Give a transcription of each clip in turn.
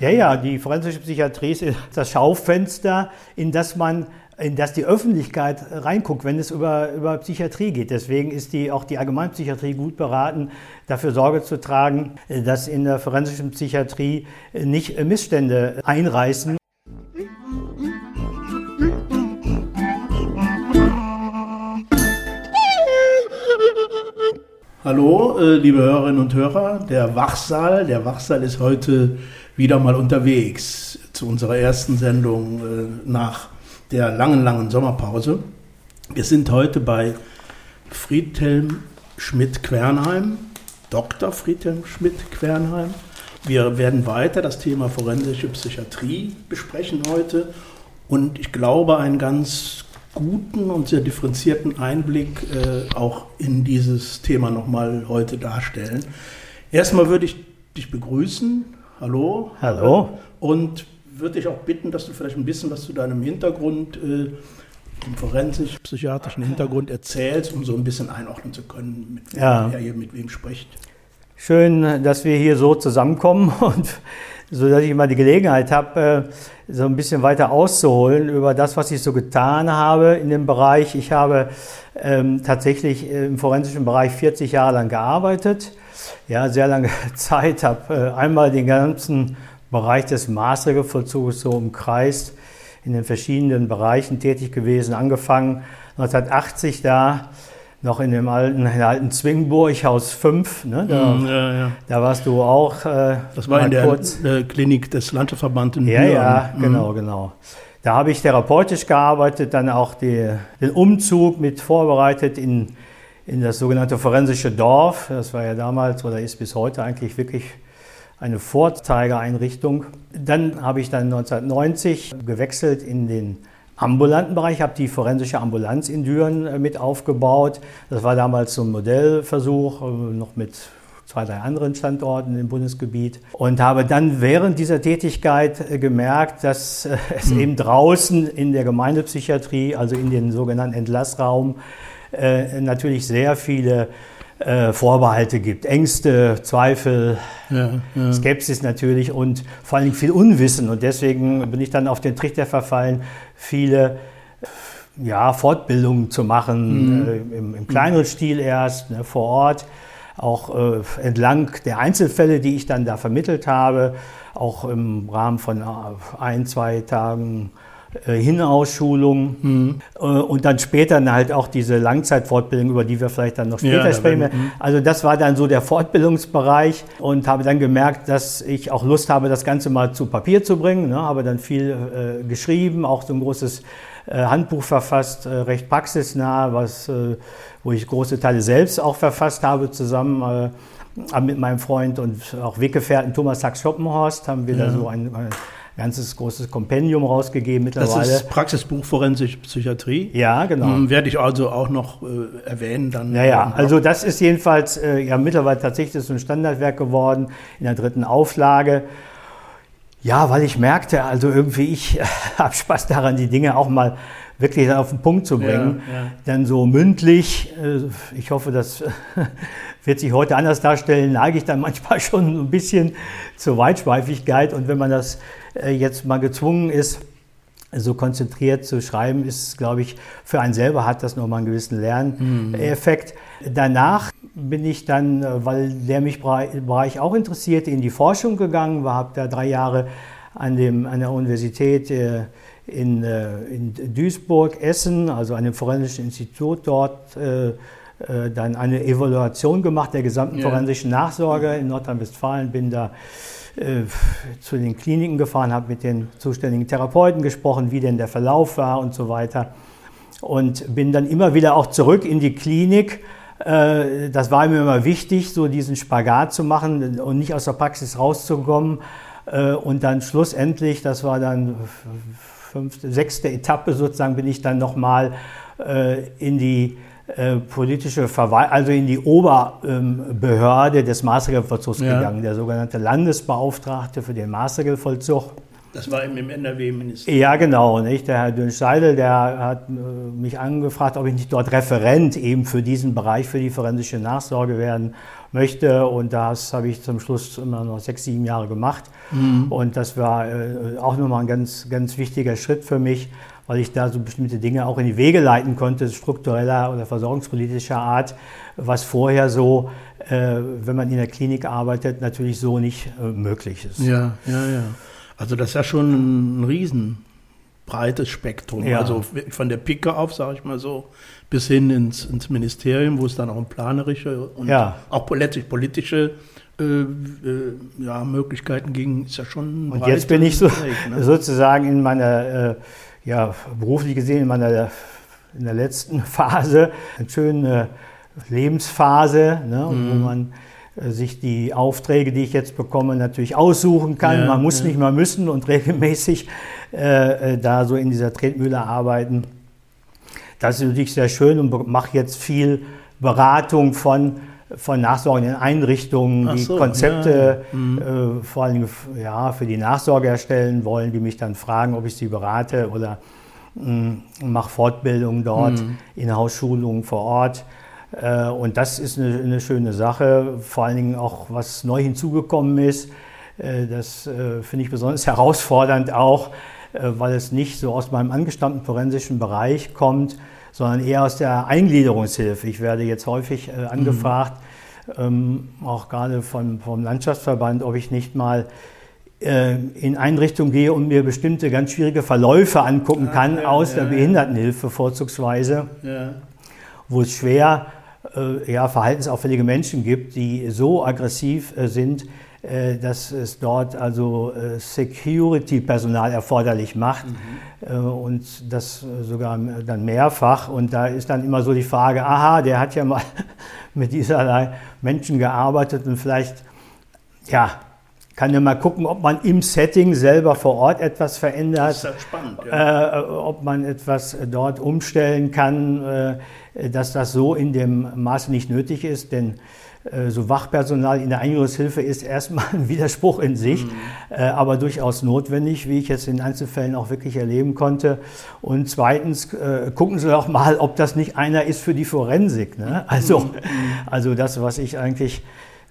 Ja, ja, die forensische Psychiatrie ist das Schaufenster, in das man in das die Öffentlichkeit reinguckt, wenn es über, über Psychiatrie geht. Deswegen ist die, auch die Allgemeinpsychiatrie gut beraten, dafür Sorge zu tragen, dass in der forensischen Psychiatrie nicht Missstände einreißen. Hallo, äh, liebe Hörerinnen und Hörer, der Wachsaal. Der Wachsaal ist heute wieder mal unterwegs zu unserer ersten Sendung äh, nach der langen, langen Sommerpause. Wir sind heute bei Friedhelm Schmidt-Quernheim, Dr. Friedhelm Schmidt-Quernheim. Wir werden weiter das Thema forensische Psychiatrie besprechen heute und ich glaube einen ganz guten und sehr differenzierten Einblick äh, auch in dieses Thema nochmal heute darstellen. Erstmal würde ich dich begrüßen. Hallo. Hallo. Und würde ich auch bitten, dass du vielleicht ein bisschen was zu deinem Hintergrund, äh, dem forensisch-psychiatrischen Hintergrund erzählst, um so ein bisschen einordnen zu können, mit wem Ja. er hier mit wem spricht. Schön, dass wir hier so zusammenkommen und so, dass ich mal die Gelegenheit habe, äh, so ein bisschen weiter auszuholen über das, was ich so getan habe in dem Bereich. Ich habe ähm, tatsächlich im forensischen Bereich 40 Jahre lang gearbeitet. Ja, sehr lange Zeit, habe äh, einmal den ganzen Bereich des Maßregelvollzugs so umkreist, in den verschiedenen Bereichen tätig gewesen, angefangen 1980 da, noch in dem alten, in alten Zwingburg, Haus 5, ne, da, Mm, ja, ja. da warst du auch. Äh, Das war in der kurz. äh, Klinik des Landesverbandes in Ja, Büren. ja, Mhm. genau, genau. Da habe ich therapeutisch gearbeitet, dann auch die, den Umzug mit vorbereitet in, in das sogenannte forensische Dorf. Das war ja damals oder ist bis heute eigentlich wirklich eine Vorzeigeeinrichtung. Dann habe ich dann 1990 gewechselt in den ambulanten Bereich, habe die forensische Ambulanz in Düren äh, mit aufgebaut. Das war damals so ein Modellversuch, äh, noch mit zwei, drei anderen Standorten im Bundesgebiet und habe dann während dieser Tätigkeit äh, gemerkt, dass es eben draußen in der Gemeindepsychiatrie, also in den sogenannten Entlassraum, äh, natürlich sehr viele äh, Vorbehalte gibt, Ängste, Zweifel, Ja, ja. Skepsis natürlich und vor allem viel Unwissen. Und deswegen bin ich dann auf den Trichter verfallen, viele ja, Fortbildungen zu machen, äh, im, im kleineren Stil erst, ne, vor Ort, auch äh, entlang der Einzelfälle, die ich dann da vermittelt habe, auch im Rahmen von äh, ein, zwei Tagen äh, Hinausschulung äh, und dann später halt auch diese Langzeitfortbildung, über die wir vielleicht dann noch Ja, später da sprechen. werden- mhm. Also das war dann so der Fortbildungsbereich und habe dann gemerkt, dass ich auch Lust habe, das Ganze mal zu Papier zu bringen. Ne? Habe dann viel äh, geschrieben, auch so ein großes äh, Handbuch verfasst, äh, recht praxisnah, was, äh, wo ich große Teile selbst auch verfasst habe, zusammen äh, mit meinem Freund und auch Weggefährten Thomas Sachs-Schoppenhorst haben wir da so ein, ein ganzes großes Kompendium rausgegeben Das mittlerweile. ist Praxisbuch Forensische Psychiatrie. ja, genau. Ähm, Werde ich also auch noch äh, erwähnen dann. Ja, ja, also das ist jedenfalls äh, ja mittlerweile tatsächlich so ein Standardwerk geworden in der dritten Auflage. Ja, weil ich merkte, also irgendwie, ich habe Spaß daran, die Dinge auch mal wirklich auf den Punkt zu bringen. Ja, ja. Dann so mündlich, äh, ich hoffe, das wird sich heute anders darstellen, neige ich dann manchmal schon ein bisschen zur Weitschweifigkeit. Und wenn man das äh, jetzt mal gezwungen ist, so konzentriert zu schreiben, ist, glaube ich, für einen selber hat das nochmal einen gewissen Lerneffekt. Danach bin ich dann, äh, weil der mich Bere- Bereich auch interessierte, in die Forschung gegangen, war, habe da drei Jahre an, dem, an der Universität äh, in, äh, in Duisburg, Essen, also an dem Forensischen Institut dort, äh, äh, dann eine Evaluation gemacht der gesamten forensischen Nachsorge in Nordrhein-Westfalen, bin da äh, zu den Kliniken gefahren, habe mit den zuständigen Therapeuten gesprochen, wie denn der Verlauf war und so weiter. Und bin dann immer wieder auch zurück in die Klinik. Äh, Das war mir immer wichtig, so diesen Spagat zu machen und nicht aus der Praxis rauszukommen. Äh, Und dann schlussendlich, das war dann fünfte, sechste Etappe sozusagen, bin ich dann nochmal in die äh, politische Verwaltung, also in die Oberbehörde des Maßregelvollzugs Ja. gegangen, der sogenannte Landesbeauftragte für den Maßregelvollzug. Das war im, im NRW-Ministerium. Ja, genau. Nicht? Der Herr Dünn-Seidel, der hat äh, mich angefragt, ob ich nicht dort Referent eben für diesen Bereich, für die forensische Nachsorge werden möchte. Und das habe ich zum Schluss immer noch sechs, sieben Jahre gemacht. Mhm. Und das war äh, auch nochmal ein ganz, ganz wichtiger Schritt für mich, weil ich da so bestimmte Dinge auch in die Wege leiten konnte, struktureller oder versorgungspolitischer Art, was vorher so, äh, wenn man in der Klinik arbeitet, natürlich so nicht äh, möglich ist. Ja, ja, ja. Also das ist ja schon ein riesen Spektrum. Ja. Also von der Picke auf, sage ich mal so, bis hin ins, ins, Ministerium, wo es dann auch um planerische und ja. auch letztlich politische äh, äh, ja, Möglichkeiten ging, ist ja schon. Und jetzt bin ich so, ne? sozusagen in meiner, äh, ja, beruflich gesehen, in meiner in der letzten Phase, eine schöne Lebensphase, ne, mhm. wo man äh, sich die Aufträge, die ich jetzt bekomme, natürlich aussuchen kann. Ja, Man muss ja. nicht mal müssen und regelmäßig äh, äh, da so in dieser Tretmühle arbeiten. Das ist natürlich sehr schön und mache jetzt viel Beratung von, von nachsorgenden Einrichtungen, die so, Konzepte ja. mhm. äh, vor allem ja, für die Nachsorge erstellen wollen, die mich dann fragen, ob ich sie berate oder mm, mache Fortbildungen dort, mhm. Inhouse-Schulungen vor Ort. Äh, und das ist eine, eine, schöne Sache, vor allen Dingen auch was neu hinzugekommen ist. Äh, das äh, finde ich besonders herausfordernd auch, weil es nicht so aus meinem angestammten forensischen Bereich kommt, sondern eher aus der Eingliederungshilfe. Ich werde jetzt häufig angefragt, mhm. auch gerade vom, vom Landschaftsverband, ob ich nicht mal in Einrichtungen gehe und mir bestimmte ganz schwierige Verläufe angucken kann, okay, aus ja, der Behindertenhilfe vorzugsweise, ja. wo es schwer äh, ja, verhaltensauffällige Menschen gibt, die so aggressiv äh, sind, äh, dass es dort also Security-Personal erforderlich macht mhm. und das sogar dann mehrfach. Und da ist dann immer so die Frage, aha, der hat ja mal mit dieserlei Menschen gearbeitet und vielleicht, ja, kann ja mal gucken, ob man im Setting selber vor Ort etwas verändert, das ist halt spannend, ja. äh, ob man etwas dort umstellen kann, äh, dass das so in dem Maße nicht nötig ist, denn äh, so Wachpersonal in der Eingliederungshilfe ist erstmal ein Widerspruch in sich, mhm. Äh, aber durchaus notwendig, wie ich jetzt in Einzelfällen auch wirklich erleben konnte. Und zweitens äh, gucken Sie doch mal, ob das nicht einer ist für die Forensik. Ne? Also, mhm. also das, was ich eigentlich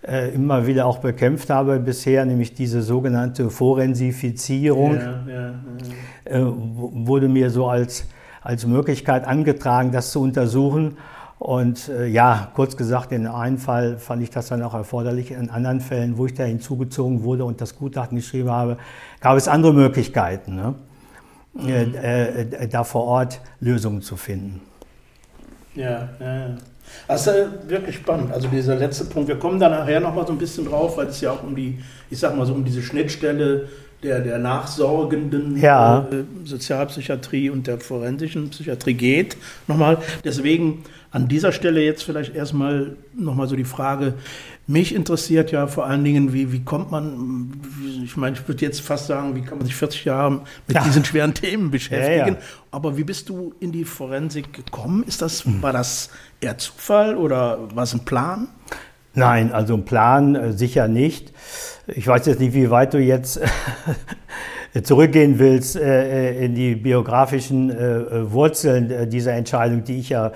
äh, immer wieder auch bekämpft habe bisher, nämlich diese sogenannte Forensifizierung, ja, ja, ja. Äh, wurde mir so als, als Möglichkeit angetragen, das zu untersuchen. Und äh, ja, kurz gesagt, in einem Fall fand ich das dann auch erforderlich. In anderen Fällen, wo ich da hinzugezogen wurde und das Gutachten geschrieben habe, gab es andere Möglichkeiten, ne? Mhm. Äh, äh, da vor Ort Lösungen zu finden. Ja, ja, ja. Das ist wirklich spannend. Also dieser letzte Punkt, wir kommen da nachher nochmal so ein bisschen drauf, weil es ja auch um die, ich sag mal so, um diese Schnittstelle der, der nachsorgenden ja. äh, Sozialpsychiatrie und der forensischen Psychiatrie geht. Nochmal. Deswegen an dieser Stelle jetzt vielleicht erstmal nochmal so die Frage, mich interessiert ja vor allen Dingen, wie, wie kommt man, ich meine, ich würde jetzt fast sagen, wie kann man sich 40 Jahre mit ja. diesen schweren Themen beschäftigen. Ja. Aber wie bist du in die Forensik gekommen? Ist das, war das eher Zufall oder war es ein Plan? Nein, also ein Plan äh, sicher nicht. Ich weiß jetzt nicht, wie weit du jetzt zurückgehen willst äh, äh, in die biografischen äh, Wurzeln dieser Entscheidung, die ich ja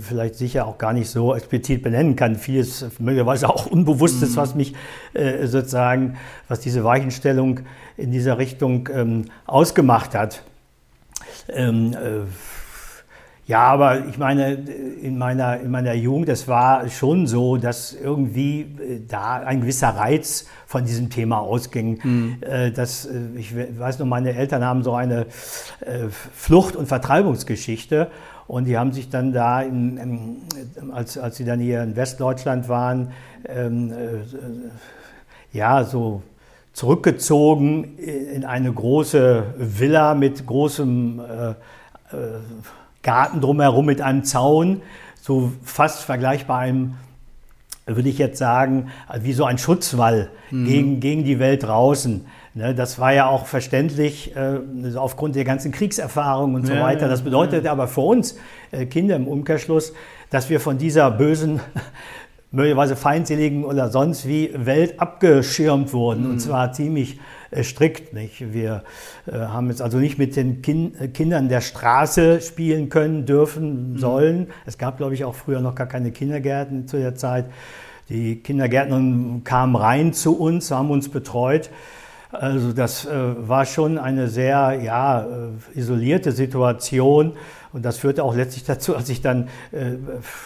vielleicht sicher auch gar nicht so explizit benennen kann. Vieles möglicherweise auch Unbewusstes, was mich sozusagen, was diese Weichenstellung in dieser Richtung ähm, ausgemacht hat. Ähm, ja, aber ich meine, in meiner, in meiner Jugend, es war schon so, dass irgendwie äh, da ein gewisser Reiz von diesem Thema ausging. Mhm. Das, äh, ich weiß noch, meine Eltern haben so eine Flucht- und Vertreibungsgeschichte. Und die haben sich dann da, in, in, als, als sie dann hier in Westdeutschland waren, ähm, äh, ja, so zurückgezogen in eine große Villa mit großem äh, Garten drumherum mit einem Zaun, so fast vergleichbar einem, würde ich jetzt sagen, wie so ein Schutzwall mhm. gegen, gegen die Welt draußen. Ne, das war ja auch verständlich äh, aufgrund der ganzen Kriegserfahrung und so ja, weiter. Das bedeutet ja. aber für uns äh, Kinder im Umkehrschluss, dass wir von dieser bösen, möglicherweise feindseligen oder sonst wie Welt abgeschirmt wurden. Mhm. Und zwar ziemlich strikt. Nicht? Wir äh, haben jetzt also nicht mit den kind, äh, Kindern der Straße spielen können, dürfen, mhm. sollen. Es gab, glaube ich, auch früher noch gar keine Kindergärten zu der Zeit. Die Kindergärtner kamen rein zu uns, haben uns betreut. Also das äh, war schon eine sehr ja, äh, isolierte Situation. Und das führte auch letztlich dazu, als ich dann, äh,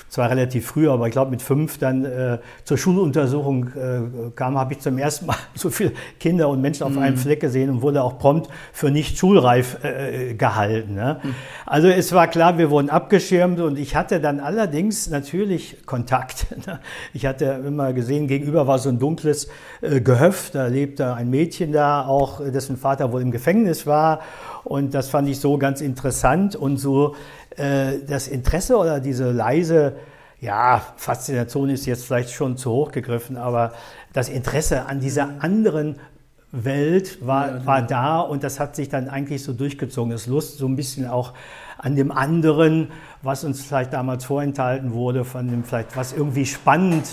zwar relativ früh, aber ich glaube mit fünf dann äh, zur Schuluntersuchung äh, kam, habe ich zum ersten Mal so viele Kinder und Menschen auf mhm. einem Fleck gesehen und wurde auch prompt für nicht schulreif äh, gehalten. Ne? Mhm. Also es war klar, wir wurden abgeschirmt und ich hatte dann allerdings natürlich Kontakt. Ne? Ich hatte immer gesehen, gegenüber war so ein dunkles äh, Gehöft, da lebte ein Mädchen da, auch dessen Vater wohl im Gefängnis war. Und das fand ich so ganz interessant und so äh, das Interesse oder diese leise, ja, Faszination ist jetzt vielleicht schon zu hoch gegriffen, aber das Interesse an dieser anderen Welt war, ja, war da und das hat sich dann eigentlich so durchgezogen. Das Lust so ein bisschen auch an dem anderen, was uns vielleicht damals vorenthalten wurde, von dem vielleicht, was irgendwie spannend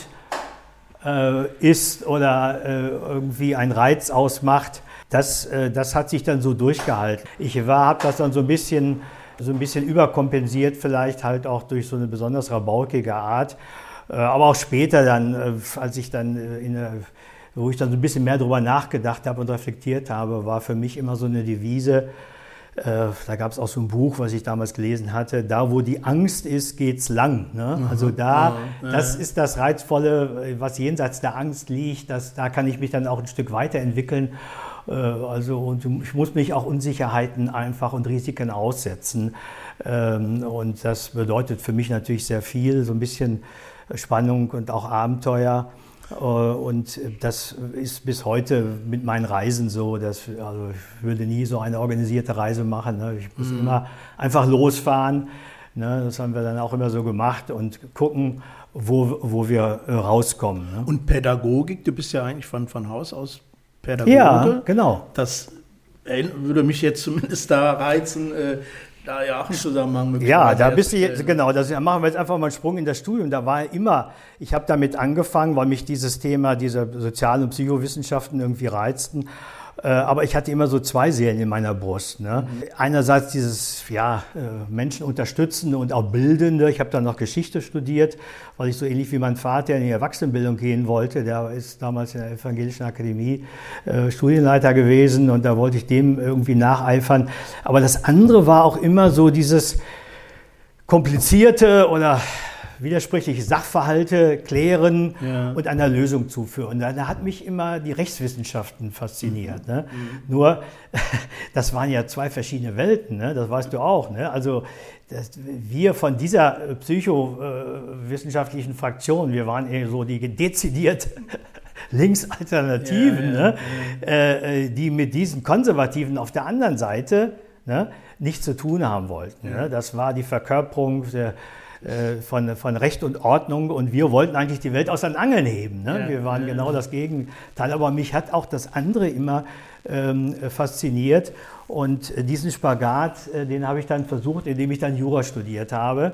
äh, ist oder äh, irgendwie einen Reiz ausmacht. Das, äh, das hat sich dann so durchgehalten. Ich habe das dann so ein bisschen so ein bisschen überkompensiert, vielleicht halt auch durch so eine besonders rabaukige Art. Äh, aber auch später dann, äh, als ich dann in der wo ich dann so ein bisschen mehr darüber nachgedacht habe und reflektiert habe, war für mich immer so eine Devise. da gab es auch so ein Buch, was ich damals gelesen hatte. Da, wo die Angst ist, geht's lang. Ne? Also da, ja, das ist das Reizvolle, was jenseits der Angst liegt. Das, da kann ich mich dann auch ein Stück weiterentwickeln. Äh, also und ich muss mich auch Unsicherheiten einfach und Risiken aussetzen. Ähm, und das bedeutet für mich natürlich sehr viel, so ein bisschen Spannung und auch Abenteuer. Äh, und das ist bis heute mit meinen Reisen so, dass also ich würde nie so eine organisierte Reise machen. Ne? Ich muss mhm. immer einfach losfahren. Ne? Das haben wir dann auch immer so gemacht und gucken, wo, wo wir äh, rauskommen. Ne? Und Pädagogik, du bist ja eigentlich von, von Haus aus Pädagoge. Ja, genau. Das würde mich jetzt zumindest da reizen, äh, da ja auch einen Zusammenhang mit. Ja, da bist du jetzt, genau, das machen wir jetzt einfach mal einen Sprung in das Studium. Da war immer, ich habe damit angefangen, weil mich dieses Thema, diese Sozial- und Psychowissenschaften irgendwie reizten. Äh, aber ich hatte immer so zwei Seelen in meiner Brust. Ne? Mhm. Einerseits dieses ja, äh, Menschen unterstützende und auch bildende. Ich habe dann noch Geschichte studiert, weil ich so ähnlich wie mein Vater in die Erwachsenenbildung gehen wollte. Der ist damals in der Evangelischen Akademie äh, Studienleiter gewesen und da wollte ich dem irgendwie nacheifern. Aber das andere war auch immer so dieses komplizierte oder widersprüchliche Sachverhalte klären ja. und einer Lösung zuführen. Da, da, hat mich immer die Rechtswissenschaften fasziniert. Ne? Mhm. Nur, das waren ja zwei verschiedene Welten, ne? das weißt du auch. Ne? Also das, wir von dieser psychowissenschaftlichen Fraktion, wir waren eher so die dezidiert Linksalternativen, ja, ja, ne? äh, die mit diesen Konservativen auf der anderen Seite ne, nichts zu tun haben wollten. Ne? Das war die Verkörperung der äh, von, von Recht und Ordnung und wir wollten eigentlich die Welt aus den Angeln heben. Ne? Ja, wir waren genau das Gegenteil, aber mich hat auch das andere immer ähm, fasziniert und diesen Spagat, äh, den habe ich dann versucht, indem ich dann Jura studiert habe.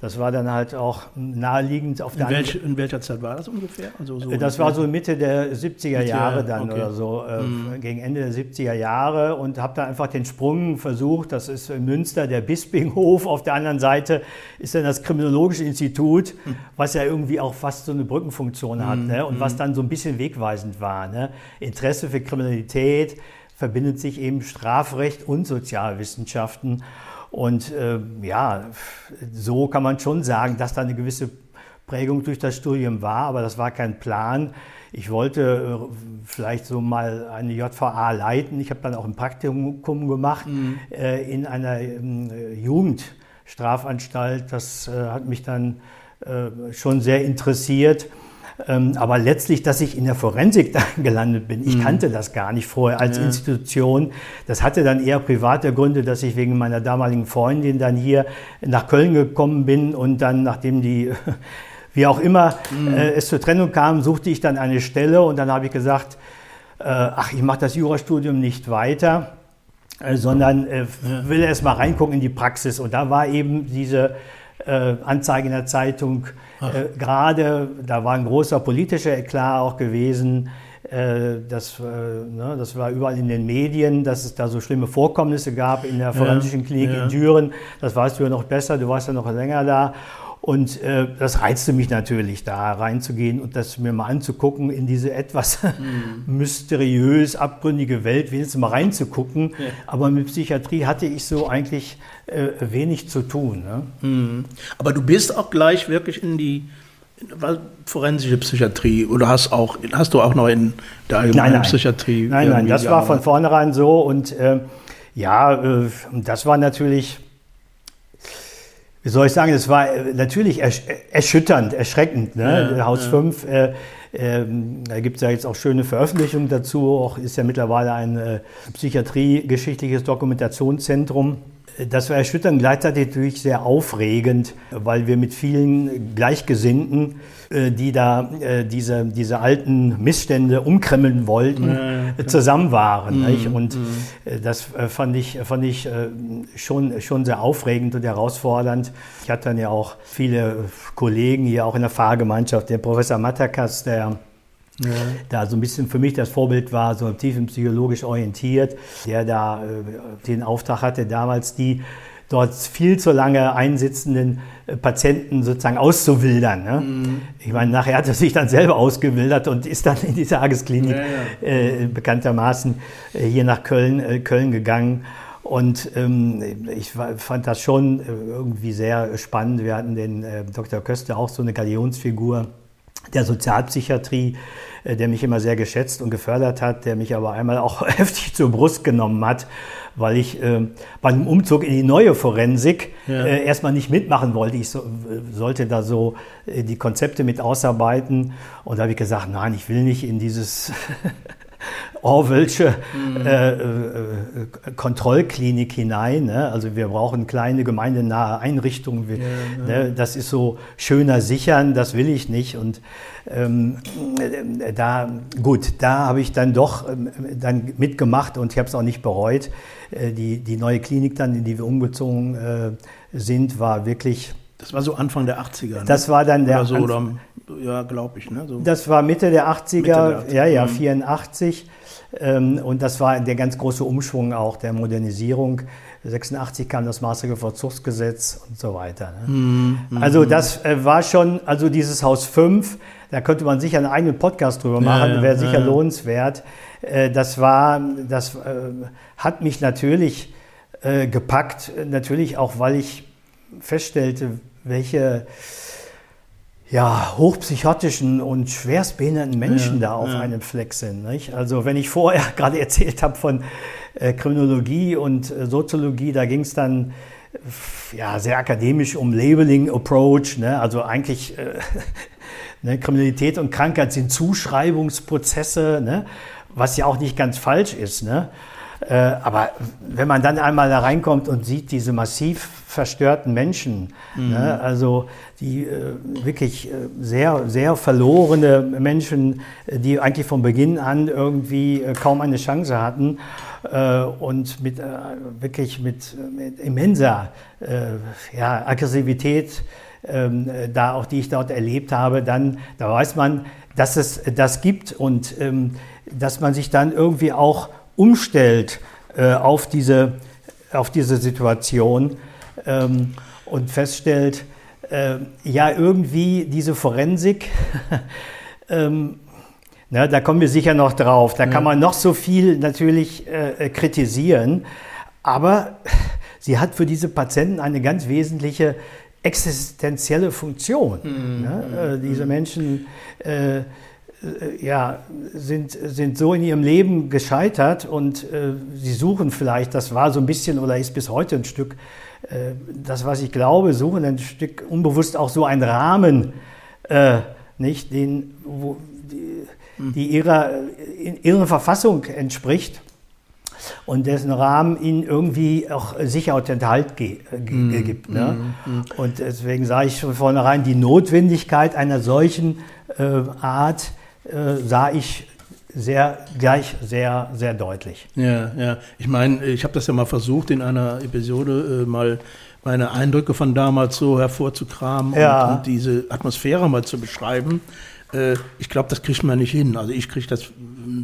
Das war dann halt auch naheliegend auf der in, welch, in welcher Zeit war das ungefähr? Also so das war so Mitte der 70er Jahre dann okay. oder so, äh, mhm. gegen Ende der 70er Jahre und habe da einfach den Sprung versucht. Das ist in Münster der Bispinghof. Auf der anderen Seite ist dann das Kriminologische Institut, mhm. was ja irgendwie auch fast so eine Brückenfunktion hat mhm. ne? und was mhm. dann so ein bisschen wegweisend war. Ne? Interesse für Kriminalität verbindet sich eben Strafrecht und Sozialwissenschaften. Und äh, ja, so kann man schon sagen, dass da eine gewisse Prägung durch das Studium war, aber das war kein Plan. Ich wollte äh, vielleicht so mal eine JVA leiten. Ich habe dann auch ein Praktikum gemacht mhm. äh, in einer äh, Jugendstrafanstalt. Das äh, hat mich dann äh, schon sehr interessiert. Ähm, aber letztlich, dass ich in der Forensik da gelandet bin, ich mhm. kannte das gar nicht vorher als ja. Institution. Das hatte dann eher private Gründe, dass ich wegen meiner damaligen Freundin dann hier nach Köln gekommen bin und dann, nachdem die wie auch immer mhm. äh, es zur Trennung kam, suchte ich dann eine Stelle und dann habe ich gesagt, äh, ach, ich mache das Jurastudium nicht weiter, äh, sondern äh, will erst mal reingucken in die Praxis. Und da war eben diese äh, Anzeige in der Zeitung, äh, gerade, da war ein großer politischer Eklat auch gewesen, Äh, das, äh, ne, das war überall in den Medien, dass es da so schlimme Vorkommnisse gab in der forensischen Klinik ja, ja. in Düren. Das weißt du ja noch besser, du warst ja noch länger da. Und äh, das reizte mich natürlich, da reinzugehen und das mir mal anzugucken, in diese etwas mhm. mysteriös abgründige Welt, wenigstens mal reinzugucken. Ja. Aber mit Psychiatrie hatte ich so eigentlich äh, wenig zu tun. Ne? Mhm. Aber du bist auch gleich wirklich in die forensische Psychiatrie oder hast auch hast du auch noch in der allgemeinen nein, nein. Psychiatrie? Nein, nein, das war von vornherein so und äh, ja, äh, das war natürlich, wie soll ich sagen, das war äh, natürlich ersch erschütternd, erschreckend. Ne? Ja, Haus ja. 5, äh, ähm, da gibt es ja jetzt auch schöne Veröffentlichungen dazu, auch ist ja mittlerweile ein äh, psychiatriegeschichtliches Dokumentationszentrum das war erschütternd, gleichzeitig natürlich sehr aufregend, weil wir mit vielen Gleichgesinnten, äh, die da äh, diese, diese alten Missstände umkremmeln wollten, ja, zusammen waren. Mhm. Und mhm. Äh, das fand ich, fand ich schon, schon sehr aufregend und herausfordernd. Ich hatte dann ja auch viele Kollegen hier auch in der Fahrgemeinschaft, der Professor Matakas, der ja. da so ein bisschen für mich das Vorbild war, so tiefenpsychologisch orientiert, der da äh, den Auftrag hatte, damals die dort viel zu lange einsitzenden äh, Patienten sozusagen auszuwildern. Ne? Mhm. Ich meine, nachher hat er sich dann selber ausgewildert und ist dann in die Tagesklinik ja, ja. Äh, bekanntermaßen äh, hier nach Köln, äh, Köln gegangen. Und ähm, ich fand das schon irgendwie sehr spannend. Wir hatten den Dr. Köster auch so eine Galionsfigur der Sozialpsychiatrie, äh, der mich immer sehr geschätzt und gefördert hat, der mich aber einmal auch heftig zur Brust genommen hat, weil ich äh, beim Umzug in die neue Forensik ja. äh, erstmal nicht mitmachen wollte. Ich so, sollte da so äh, die Konzepte mit ausarbeiten und da habe ich gesagt, nein, ich will nicht in dieses Orwellsche mhm. äh, äh, Kontrollklinik hinein. Ne? Also wir brauchen kleine gemeindenahe Einrichtungen. Wir, ja, ne? Das ist so schöner sichern, das will ich nicht. Und ähm, da, gut, da habe ich dann doch ähm, dann mitgemacht und ich habe es auch nicht bereut. Äh, die, die neue Klinik dann, in die wir umgezogen äh, sind, war wirklich das war so Anfang der 80er. Ne? Das war dann der. Oder so, oder, ja, glaube ich. Ne? So. Das war Mitte der 80er, Mitte der 80er. ja, ja, mhm. 84. Ähm, und das war der ganz große Umschwung auch der Modernisierung. 86 kam das maßige Verzugsgesetz und so weiter. Ne? Mhm. Also das äh, war schon, also dieses Haus 5, da könnte man sicher einen eigenen Podcast drüber machen, ja, wäre sicher ja. lohnenswert. Äh, das war, das äh, hat mich natürlich gepackt, natürlich auch, weil ich feststellte, welche ja, hochpsychotischen und schwerstbehinderten Menschen ja, da auf ja. einem Fleck sind. Nicht? Also wenn ich vorher gerade erzählt habe von äh, Kriminologie und äh, Soziologie, da ging es dann ja, sehr akademisch um Labeling Approach. Ne? Also eigentlich äh, ne, Kriminalität und Krankheit sind Zuschreibungsprozesse, ne? was ja auch nicht ganz falsch ist. Ne? Äh, aber wenn man dann einmal da reinkommt und sieht diese massiv verstörten Menschen, mhm. ne, also die äh, wirklich äh, sehr, sehr verlorene Menschen, die eigentlich von Beginn an irgendwie äh, kaum eine Chance hatten äh, und mit äh, wirklich mit, mit immenser ja, Aggressivität, ähm, da auch die ich dort erlebt habe, dann da weiß man, dass es das gibt und ähm, dass man sich dann irgendwie auch umstellt äh, auf, diese, auf diese Situation ähm, und feststellt, äh, ja, irgendwie diese Forensik, ähm, na, da kommen wir sicher noch drauf, da kann man noch so viel natürlich äh, kritisieren, aber sie hat für diese Patienten eine ganz wesentliche existenzielle Funktion. Mhm. Ne? Äh, diese Menschen äh, äh, ja, sind, sind so in ihrem Leben gescheitert und äh, sie suchen vielleicht, das war so ein bisschen oder ist bis heute ein Stück, äh, das, was ich glaube, suchen ein Stück unbewusst auch so einen Rahmen, äh, nicht, den, wo, die, die ihrer, in ihrer Verfassung entspricht und dessen Rahmen ihnen irgendwie auch Sicherheit und Halt ge ge mm, gibt. Ne? Mm, mm. Und deswegen sage ich von vornherein, die Notwendigkeit einer solchen äh, Art äh, sah ich sehr gleich sehr sehr deutlich. Ja, ja. Ich meine, ich habe das ja mal versucht in einer Episode äh, mal meine Eindrücke von damals so hervorzukramen ja. und, und, diese Atmosphäre mal zu beschreiben. Äh, ich glaube, das kriegt man nicht hin. Also ich kriege das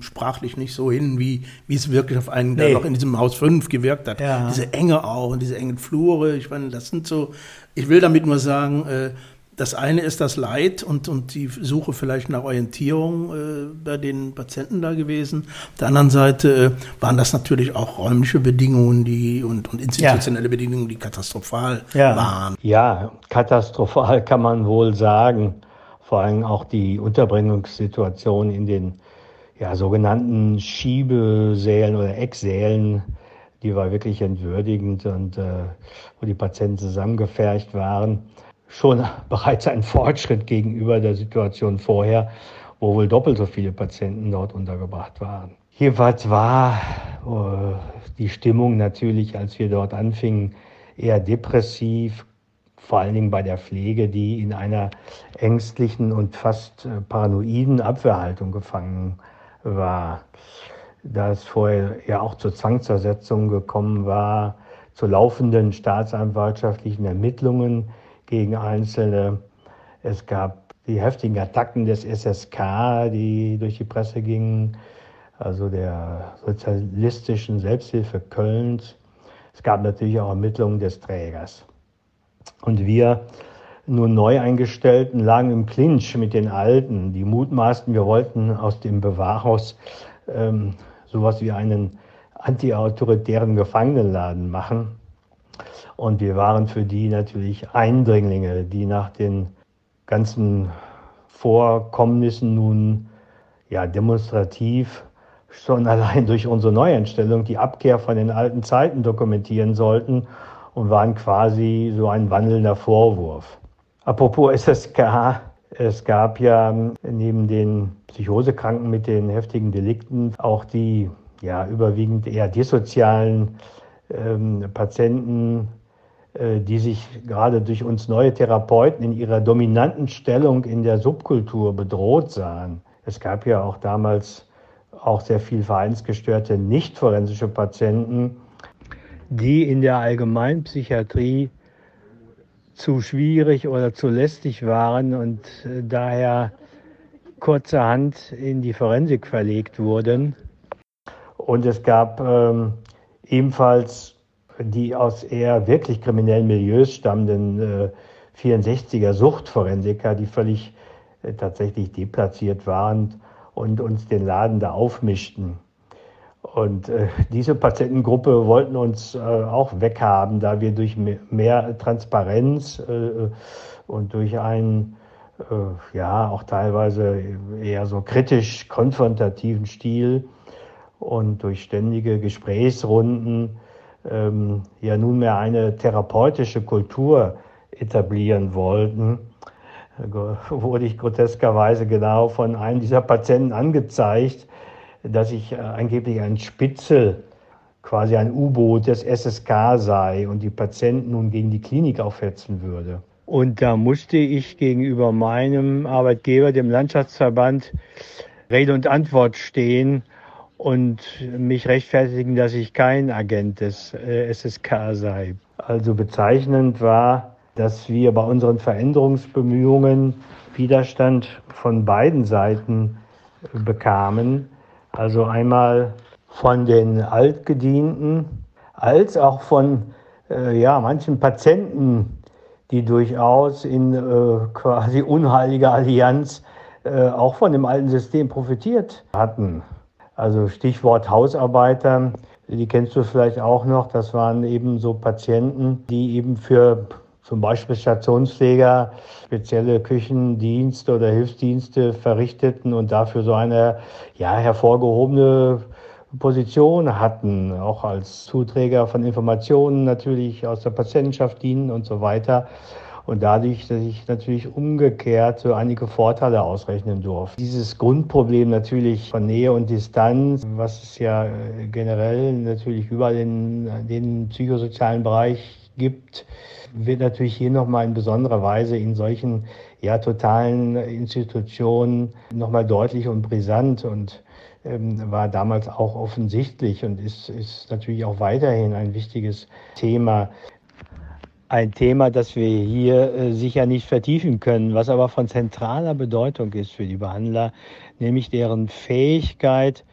sprachlich nicht so hin, wie, wie es wirklich auf einen, nee. noch in diesem Haus 5 gewirkt hat. Ja. Diese Enge auch und diese engen Flure. Ich meine, das sind so, ich will damit nur sagen, äh, das eine ist das Leid und, und die Suche vielleicht nach Orientierung äh, bei den Patienten da gewesen. Auf der anderen Seite äh, waren das natürlich auch räumliche Bedingungen die, und, und institutionelle ja. Bedingungen, die katastrophal ja. waren. Ja, katastrophal kann man wohl sagen. Vor allem auch die Unterbringungssituation in den ja, sogenannten Schiebesälen oder Ecksälen, die war wirklich entwürdigend und äh, wo die Patienten zusammengefercht waren schon bereits ein Fortschritt gegenüber der Situation vorher, wo wohl doppelt so viele Patienten dort untergebracht waren. Jedenfalls war äh, die Stimmung natürlich, als wir dort anfingen, eher depressiv, vor allen Dingen bei der Pflege, die in einer ängstlichen und fast äh, paranoiden Abwehrhaltung gefangen war. Da es vorher ja auch zur Zwangszersetzung gekommen war, zu laufenden staatsanwaltschaftlichen Ermittlungen gegen Einzelne. Es gab die heftigen Attacken des SSK, die durch die Presse gingen, also der sozialistischen Selbsthilfe Kölns. Es gab natürlich auch Ermittlungen des Trägers. Und wir, nun neu eingestellten, lagen im Clinch mit den Alten, die mutmaßten, wir wollten aus dem Bewahrhaus ähm, sowas wie einen antiautoritären Gefangenenladen machen. Und wir waren für die natürlich Eindringlinge, die nach den ganzen Vorkommnissen nun ja demonstrativ schon allein durch unsere Neueinstellung die Abkehr von den alten Zeiten dokumentieren sollten und waren quasi so ein wandelnder Vorwurf. Apropos SSK, es gab ja neben den Psychosekranken mit den heftigen Delikten auch die ja überwiegend eher dissozialen ähm, Patienten, die sich gerade durch uns neue Therapeuten in ihrer dominanten Stellung in der Subkultur bedroht sahen. Es gab ja auch damals auch sehr viel vereinsgestörte nicht forensische Patienten, die in der Allgemeinpsychiatrie zu schwierig oder zu lästig waren und äh, daher kurzerhand in die Forensik verlegt wurden. Und es gab ähm, ebenfalls die aus eher wirklich kriminellen Milieus stammenden äh, 64er Suchtforensiker, die völlig äh, tatsächlich deplatziert waren und uns den Laden da aufmischten. Und äh, diese Patientengruppe wollten uns äh, auch weghaben, da wir durch mehr Transparenz äh, und durch einen, äh, ja, auch teilweise eher so kritisch konfrontativen Stil und durch ständige Gesprächsrunden ähm, ja nunmehr eine therapeutische Kultur etablieren wollten, wurde ich groteskerweise genau von einem dieser Patienten angezeigt, dass ich äh, angeblich ein Spitzel, quasi ein U-Boot des SSK sei und die Patienten nun gegen die Klinik aufhetzen würde. Und da musste ich gegenüber meinem Arbeitgeber, dem Landschaftsverband, Rede und Antwort stehen und mich rechtfertigen, dass ich kein Agent des äh, SSK sei. Also bezeichnend war, dass wir bei unseren Veränderungsbemühungen Widerstand von beiden Seiten bekamen. Also einmal von den Altgedienten als auch von äh, ja, manchen Patienten, die durchaus in äh, quasi unheiliger Allianz äh, auch von dem alten System profitiert hatten. Also Stichwort Hausarbeiter, die kennst du vielleicht auch noch. Das waren eben so Patienten, die eben für zum Beispiel Stationspfleger spezielle Küchendienste oder Hilfsdienste verrichteten und dafür so eine ja, hervorgehobene Position hatten, auch als Zuträger von Informationen natürlich aus der Patientenschaft dienen und so weiter und dadurch, dass ich natürlich umgekehrt so einige Vorteile ausrechnen durfte. Dieses Grundproblem natürlich von Nähe und Distanz, was es ja äh, generell natürlich überall in den psychosozialen Bereich gibt, wird natürlich hier nochmal in besonderer Weise in solchen ja, totalen Institutionen nochmal deutlich und brisant und ähm, war damals auch offensichtlich und ist, ist natürlich auch weiterhin ein wichtiges Thema. Ein Thema, das wir hier äh, sicher nicht vertiefen können, was aber von zentraler Bedeutung ist für die Behandler, nämlich deren Fähigkeit,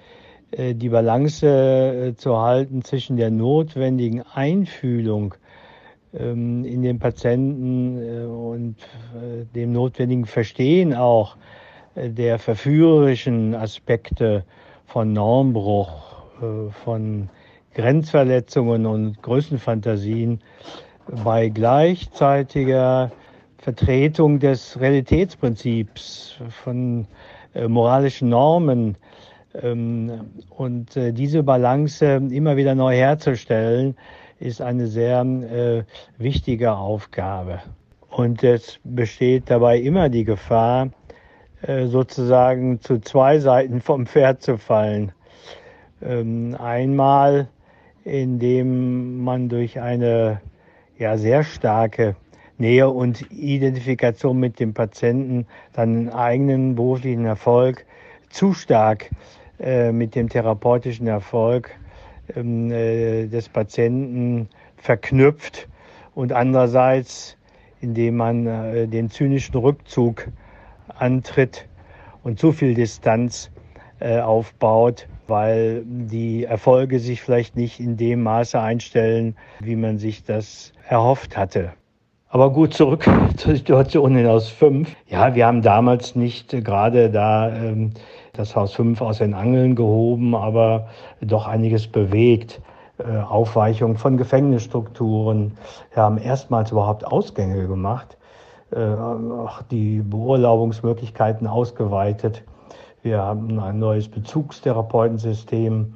äh, die Balance äh, zu halten zwischen der notwendigen Einfühlung ähm, in den Patienten und dem notwendigen Verstehen auch der verführerischen Aspekte von Normbruch, von Grenzverletzungen und Größenfantasien bei gleichzeitiger Vertretung des Realitätsprinzips von moralischen Normen, ähm, und äh, diese Balance immer wieder neu herzustellen, ist eine sehr äh, wichtige Aufgabe. Und es besteht dabei immer die Gefahr, äh, sozusagen zu zwei Seiten vom Pferd zu fallen. Ähm, einmal, indem man durch eine ja, sehr starke Nähe und Identifikation mit dem Patienten dann eigenen beruflichen Erfolg zu stark äh, mit dem therapeutischen Erfolg ähm, äh, des Patienten verknüpft und andererseits, indem man äh, den zynischen Rückzug antritt und zu viel Distanz aufbaut, weil die Erfolge sich vielleicht nicht in dem Maße einstellen, wie man sich das erhofft hatte. Aber gut, zurück zur Situation in Haus 5. Ja, wir haben damals nicht gerade da ähm, das Haus 5 aus den Angeln gehoben, aber doch einiges bewegt. Äh, Aufweichung von Gefängnisstrukturen. Wir haben erstmals überhaupt Ausgänge gemacht, äh, auch die Beurlaubungsmöglichkeiten ausgeweitet. Wir haben ein neues Bezugstherapeutensystem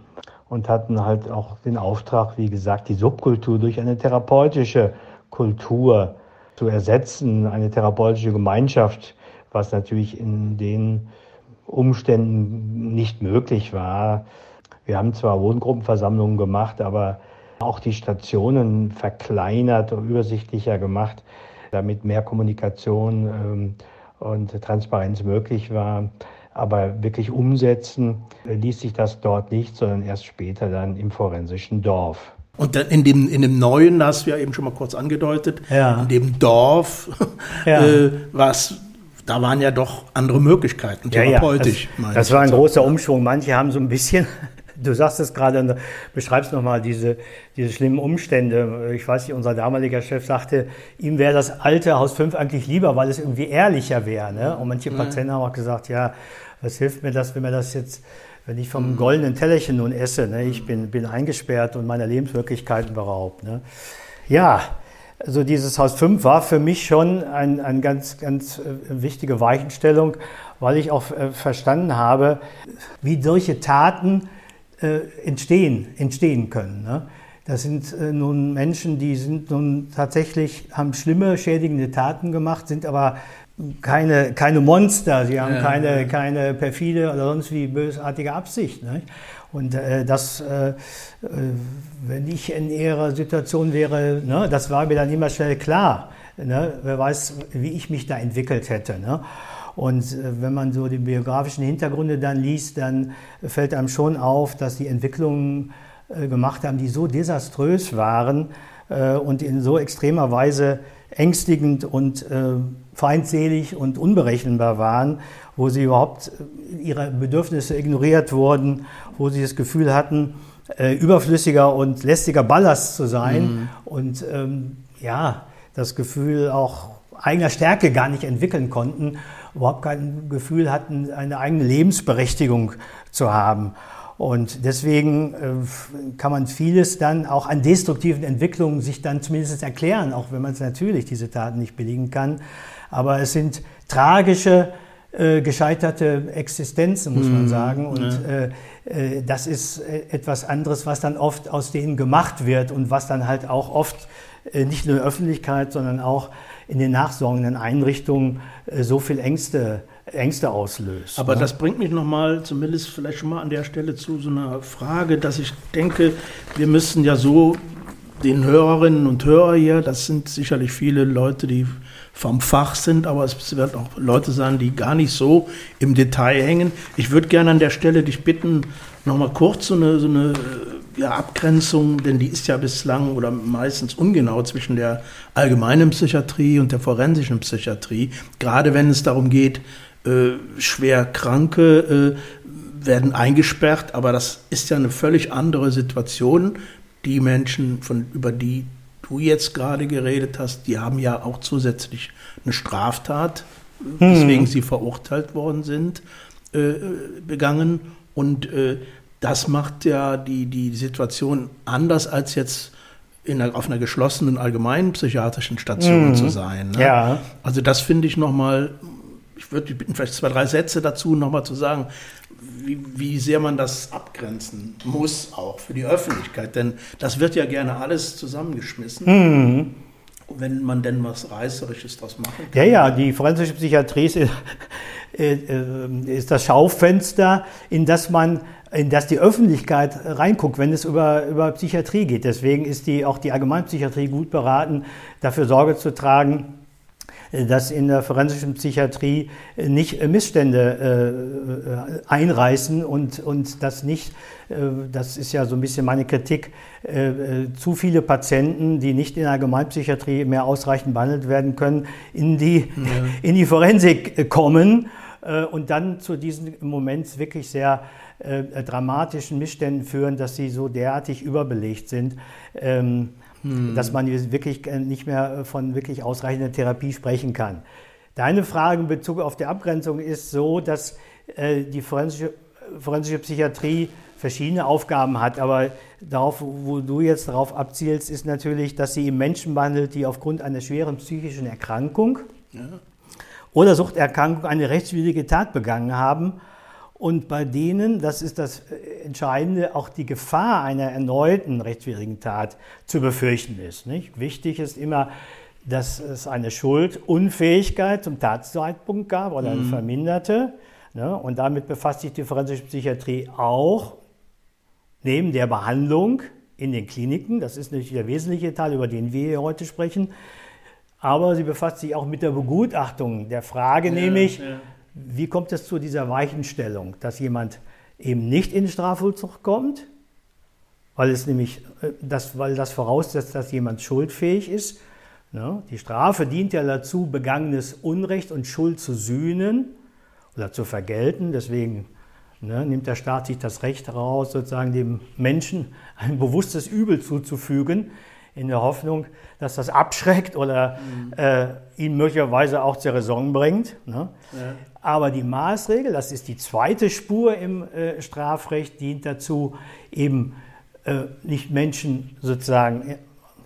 und hatten halt auch den Auftrag, wie gesagt, die Subkultur durch eine therapeutische Kultur zu ersetzen, eine therapeutische Gemeinschaft, was natürlich in den Umständen nicht möglich war. Wir haben zwar Wohngruppenversammlungen gemacht, aber auch die Stationen verkleinert und übersichtlicher gemacht, damit mehr Kommunikation ähm, und Transparenz möglich war. Aber wirklich umsetzen ließ sich das dort nicht, sondern erst später dann im forensischen Dorf. Und dann in dem, in dem neuen, hast du ja eben schon mal kurz angedeutet, ja. in dem Dorf, ja. äh, was da waren ja doch andere Möglichkeiten, therapeutisch. Ja, ja. Das, das war ein großer Umschwung. Manche haben so ein bisschen, du sagst es gerade, beschreibst nochmal diese, diese schlimmen Umstände. Ich weiß nicht, unser damaliger Chef sagte, ihm wäre das alte Haus 5 eigentlich lieber, weil es irgendwie ehrlicher wäre. Ne? Und manche Patienten haben auch gesagt, ja, was hilft mir das, wenn mir das jetzt wenn ich vom mhm. goldenen Tellerchen nun esse, ne? ich bin, bin eingesperrt und meiner Lebenswirklichkeiten beraubt. Ne? Ja, also dieses Haus 5 war für mich schon eine ein ganz, ganz äh, wichtige Weichenstellung, weil ich auch äh, verstanden habe, wie solche Taten äh, entstehen, entstehen können. Ne? Das sind äh, nun Menschen, die sind nun tatsächlich, haben schlimme, schädigende Taten gemacht, sind aber keine, keine Monster, sie haben ja. keine, keine perfide oder sonst wie bösartige Absicht. Ne? Und äh, das, äh, äh, wenn ich in ihrer Situation wäre, ne, das war mir dann immer schnell klar. Ne? Wer weiß, wie ich mich da entwickelt hätte. Ne? Und äh, wenn man so die biografischen Hintergründe dann liest, dann fällt einem schon auf, dass die Entwicklungen äh, gemacht haben, die so desaströs waren äh, und in so extremer Weise ängstigend und feindselig und unberechenbar waren, wo sie überhaupt äh, ihre Bedürfnisse ignoriert wurden, wo sie das Gefühl hatten, äh, überflüssiger und lästiger Ballast zu sein mhm. und ähm, ja, das Gefühl auch eigener Stärke gar nicht entwickeln konnten, überhaupt kein Gefühl hatten, eine eigene Lebensberechtigung zu haben. Und deswegen äh, kann man vieles dann auch an destruktiven Entwicklungen sich dann zumindest erklären, auch wenn man es natürlich diese Taten nicht belegen kann. Aber es sind tragische, äh, gescheiterte Existenzen, muss man mhm. sagen. Und ja. äh, äh das ist äh, etwas anderes, was dann oft aus denen gemacht wird und was dann halt auch oft äh, nicht nur in der Öffentlichkeit, sondern auch in den nachsorgenden Einrichtungen so viel Ängste Ängste auslöst. Aber ne? das bringt mich nochmal, zumindest vielleicht schon mal an der Stelle zu so einer Frage, dass ich denke, wir müssen ja so den Hörerinnen und Hörer hier, das sind sicherlich viele Leute, die vom Fach sind, aber es werden auch Leute sein, die gar nicht so im Detail hängen. Ich würde gerne an der Stelle dich bitten, Nochmal kurz so eine, so eine ja, Abgrenzung, denn die ist ja bislang oder meistens ungenau zwischen der allgemeinen Psychiatrie und der forensischen Psychiatrie. Gerade wenn es darum geht, äh, schwer Kranke äh, werden eingesperrt, aber das ist ja eine völlig andere Situation. Die Menschen, von, über die du jetzt gerade geredet hast, die haben ja auch zusätzlich eine Straftat, hm. weswegen sie verurteilt worden sind, äh, begangen. Und äh, das macht ja die, die Situation anders als jetzt in einer, auf einer geschlossenen allgemeinen psychiatrischen Station mhm. zu sein. Ne? Ja. Also das finde ich nochmal, ich würde dich bitten, vielleicht zwei, drei Sätze dazu nochmal zu sagen, wie, wie sehr man das abgrenzen muss, auch für die Öffentlichkeit. Denn das wird ja gerne alles zusammengeschmissen. Mhm wenn man denn was Reißerisches draus machen kann. Ja, ja, die forensische Psychiatrie ist, äh, äh, ist das Schaufenster, in das man in das die Öffentlichkeit reinguckt, wenn es über, über Psychiatrie geht. Deswegen ist die, auch die Allgemeinpsychiatrie gut beraten, dafür Sorge zu tragen, dass in der forensischen Psychiatrie nicht Missstände äh, einreißen und, und das nicht, äh, das ist ja so ein bisschen meine Kritik, äh, äh, zu viele Patienten, die nicht in der Allgemeinpsychiatrie mehr ausreichend behandelt werden können, in die, ja. in die Forensik kommen äh, und dann zu diesem Moment wirklich sehr äh, dramatischen Missständen führen, dass sie so derartig überbelegt sind, ähm, hm. dass man wirklich äh, nicht mehr von wirklich ausreichender Therapie sprechen kann. Deine Frage in Bezug auf die Abgrenzung ist so, dass äh, die forensische, forensische Psychiatrie verschiedene Aufgaben hat, aber darauf, wo du jetzt darauf abzielst, ist natürlich, dass sie Menschen behandelt, die aufgrund einer schweren psychischen Erkrankung ja. oder Suchterkrankung eine rechtswidrige Tat begangen haben und bei denen, das ist das äh, Entscheidende, auch die Gefahr einer erneuten rechtswidrigen Tat zu befürchten ist. Nicht? Wichtig ist immer, dass es eine Schuldunfähigkeit zum Tatzeitpunkt gab oder eine mhm. verminderte. Ne? Und damit befasst sich die forensische Psychiatrie auch neben der Behandlung in den Kliniken. Das ist natürlich der wesentliche Teil, über den wir hier heute sprechen. Aber sie befasst sich auch mit der Begutachtung der Frage, ja, nämlich, ja wie kommt es zu dieser Weichenstellung, dass jemand eben nicht in den Strafvollzug kommt, weil es nämlich äh, das, weil das voraussetzt, dass jemand schuldfähig ist. Ne? Die Strafe dient ja dazu, begangenes Unrecht und Schuld zu sühnen oder zu vergelten. Deswegen ne, nimmt der Staat sich das Recht heraus, sozusagen dem Menschen ein bewusstes Übel zuzufügen, in der Hoffnung, dass das abschreckt oder mhm. äh, ihn möglicherweise auch zur Raison bringt. Ne? Ja. Aber die Maßregel, das ist die zweite Spur im äh, Strafrecht, dient dazu, eben äh, nicht Menschen sozusagen äh,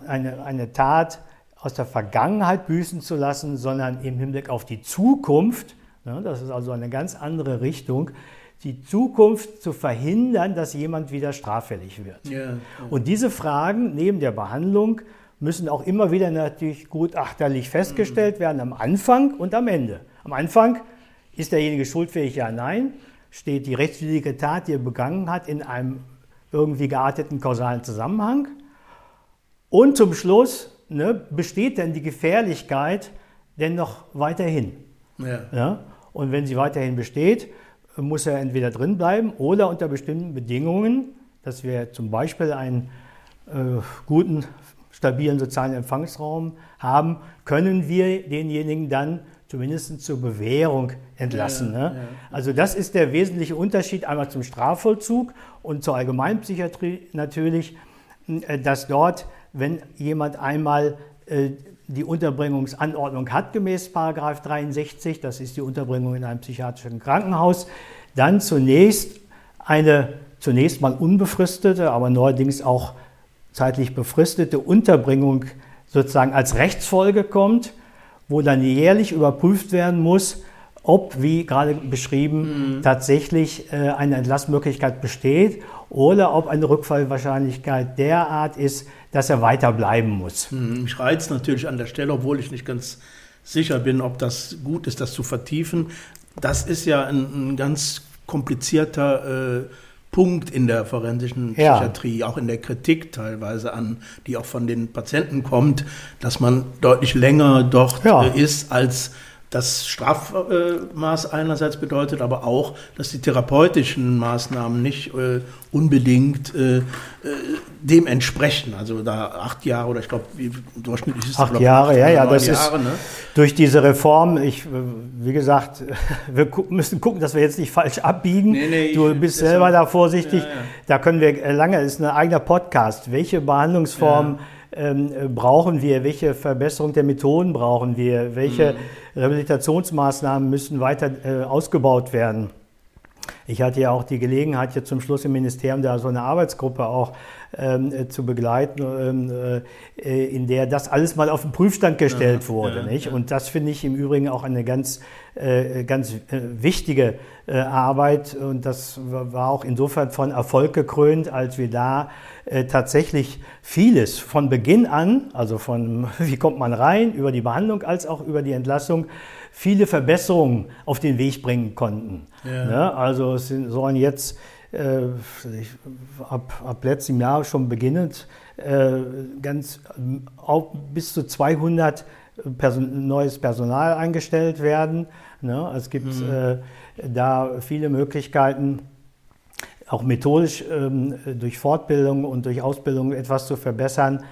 eine, eine Tat aus der Vergangenheit büßen zu lassen, sondern im Hinblick auf die Zukunft, ne, das ist also eine ganz andere Richtung, die Zukunft zu verhindern, dass jemand wieder straffällig wird. Ja, ja. Und diese Fragen neben der Behandlung müssen auch immer wieder natürlich gutachterlich festgestellt mhm. werden, am Anfang und am Ende. Am Anfang ist derjenige schuldfähig? Ja, nein. Steht die rechtswidrige Tat, die er begangen hat, in einem irgendwie gearteten kausalen Zusammenhang? Und zum Schluss, ne, besteht denn die Gefährlichkeit denn noch weiterhin? Ja. ja. Und wenn sie weiterhin besteht, muss er entweder drin bleiben oder unter bestimmten Bedingungen, dass wir zum Beispiel einen äh, guten, stabilen sozialen Empfangsraum haben, können wir denjenigen dann zumindest zur Bewährung entlassen. Ja, ne? ja. Also das ist der wesentliche Unterschied einmal zum Strafvollzug und zur Allgemeinpsychiatrie natürlich, äh, dass dort, wenn jemand einmal äh, die Unterbringungsanordnung hat gemäß 63, das ist die Unterbringung in einem psychiatrischen Krankenhaus, dann zunächst eine zunächst mal unbefristete, aber neuerdings auch zeitlich befristete Unterbringung sozusagen als Rechtsfolge kommt wo dann jährlich überprüft werden muss, ob, wie gerade beschrieben, mhm. tatsächlich äh, eine Entlassmöglichkeit besteht oder ob eine Rückfallwahrscheinlichkeit derart ist, dass er weiter bleiben muss. Mich reizt natürlich an der Stelle, obwohl ich nicht ganz sicher bin, ob das gut ist, das zu vertiefen. Das ist ja ein, ein ganz komplizierter äh, Punkt in der forensischen Psychiatrie, ja. auch in der Kritik teilweise an, die auch von den Patienten kommt, dass man deutlich länger dort ja. ist, als das Strafmaß einerseits bedeutet, aber auch, dass die therapeutischen Maßnahmen nicht äh, unbedingt äh, äh, dem entsprechen. Also da acht Jahre oder ich glaube, durchschnittlich ist es acht Jahre, acht, ja, ja, das Jahre, ist ne? durch diese Reform. Ich, wie gesagt, wir gu müssen gucken, dass wir jetzt nicht falsch abbiegen. Nee, nee, du bist selber da vorsichtig. Ja, ja. Da können wir lange. Ist ein eigener Podcast. Welche Behandlungsform ja ähm, brauchen wir, welche Verbesserung der Methoden brauchen wir, welche mhm. Rehabilitationsmaßnahmen müssen weiter äh, ausgebaut werden. Ich hatte ja auch die Gelegenheit, jetzt zum Schluss im Ministerium da so eine Arbeitsgruppe auch ähm, äh, zu begleiten, ähm, äh, in der das alles mal auf den Prüfstand gestellt ja, wurde. Ja, nicht? Ja. Und das finde ich im Übrigen auch eine ganz, äh, ganz äh, wichtige äh, Arbeit. Und das war auch insofern von Erfolg gekrönt, als wir da äh, tatsächlich vieles von Beginn an, also von wie kommt man rein, über die Behandlung als auch über die Entlassung, viele Verbesserungen auf den Weg bringen konnten. Ja. Ne? Also es sollen jetzt äh, ab, ab letztem Jahr schon beginnend äh, ganz auf, bis zu 200 Person, neues Personal eingestellt werden. Ne? Es gibt mhm. äh, da viele Möglichkeiten, auch methodisch ähm, durch Fortbildung und durch Ausbildung etwas zu verbessern.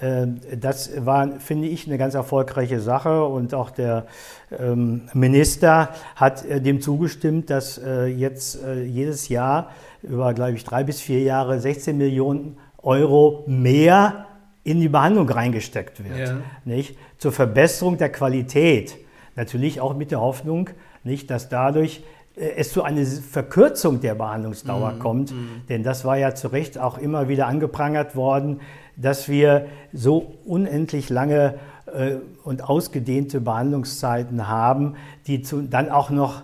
Äh, das war, finde ich, eine ganz erfolgreiche Sache und auch der ähm, Minister hat äh, dem zugestimmt, dass äh, jetzt jedes Jahr über, glaube ich, drei bis vier Jahre 16 Millionen Euro mehr in die Behandlung reingesteckt wird. Ja. Nicht? Zur Verbesserung der Qualität. Natürlich auch mit der Hoffnung, nicht, dass dadurch es zu einer Verkürzung der Behandlungsdauer mm, kommt. Mm. Denn das war ja zu Recht auch immer wieder angeprangert worden, dass wir so unendlich lange äh, und ausgedehnte Behandlungszeiten haben, die zu, dann auch noch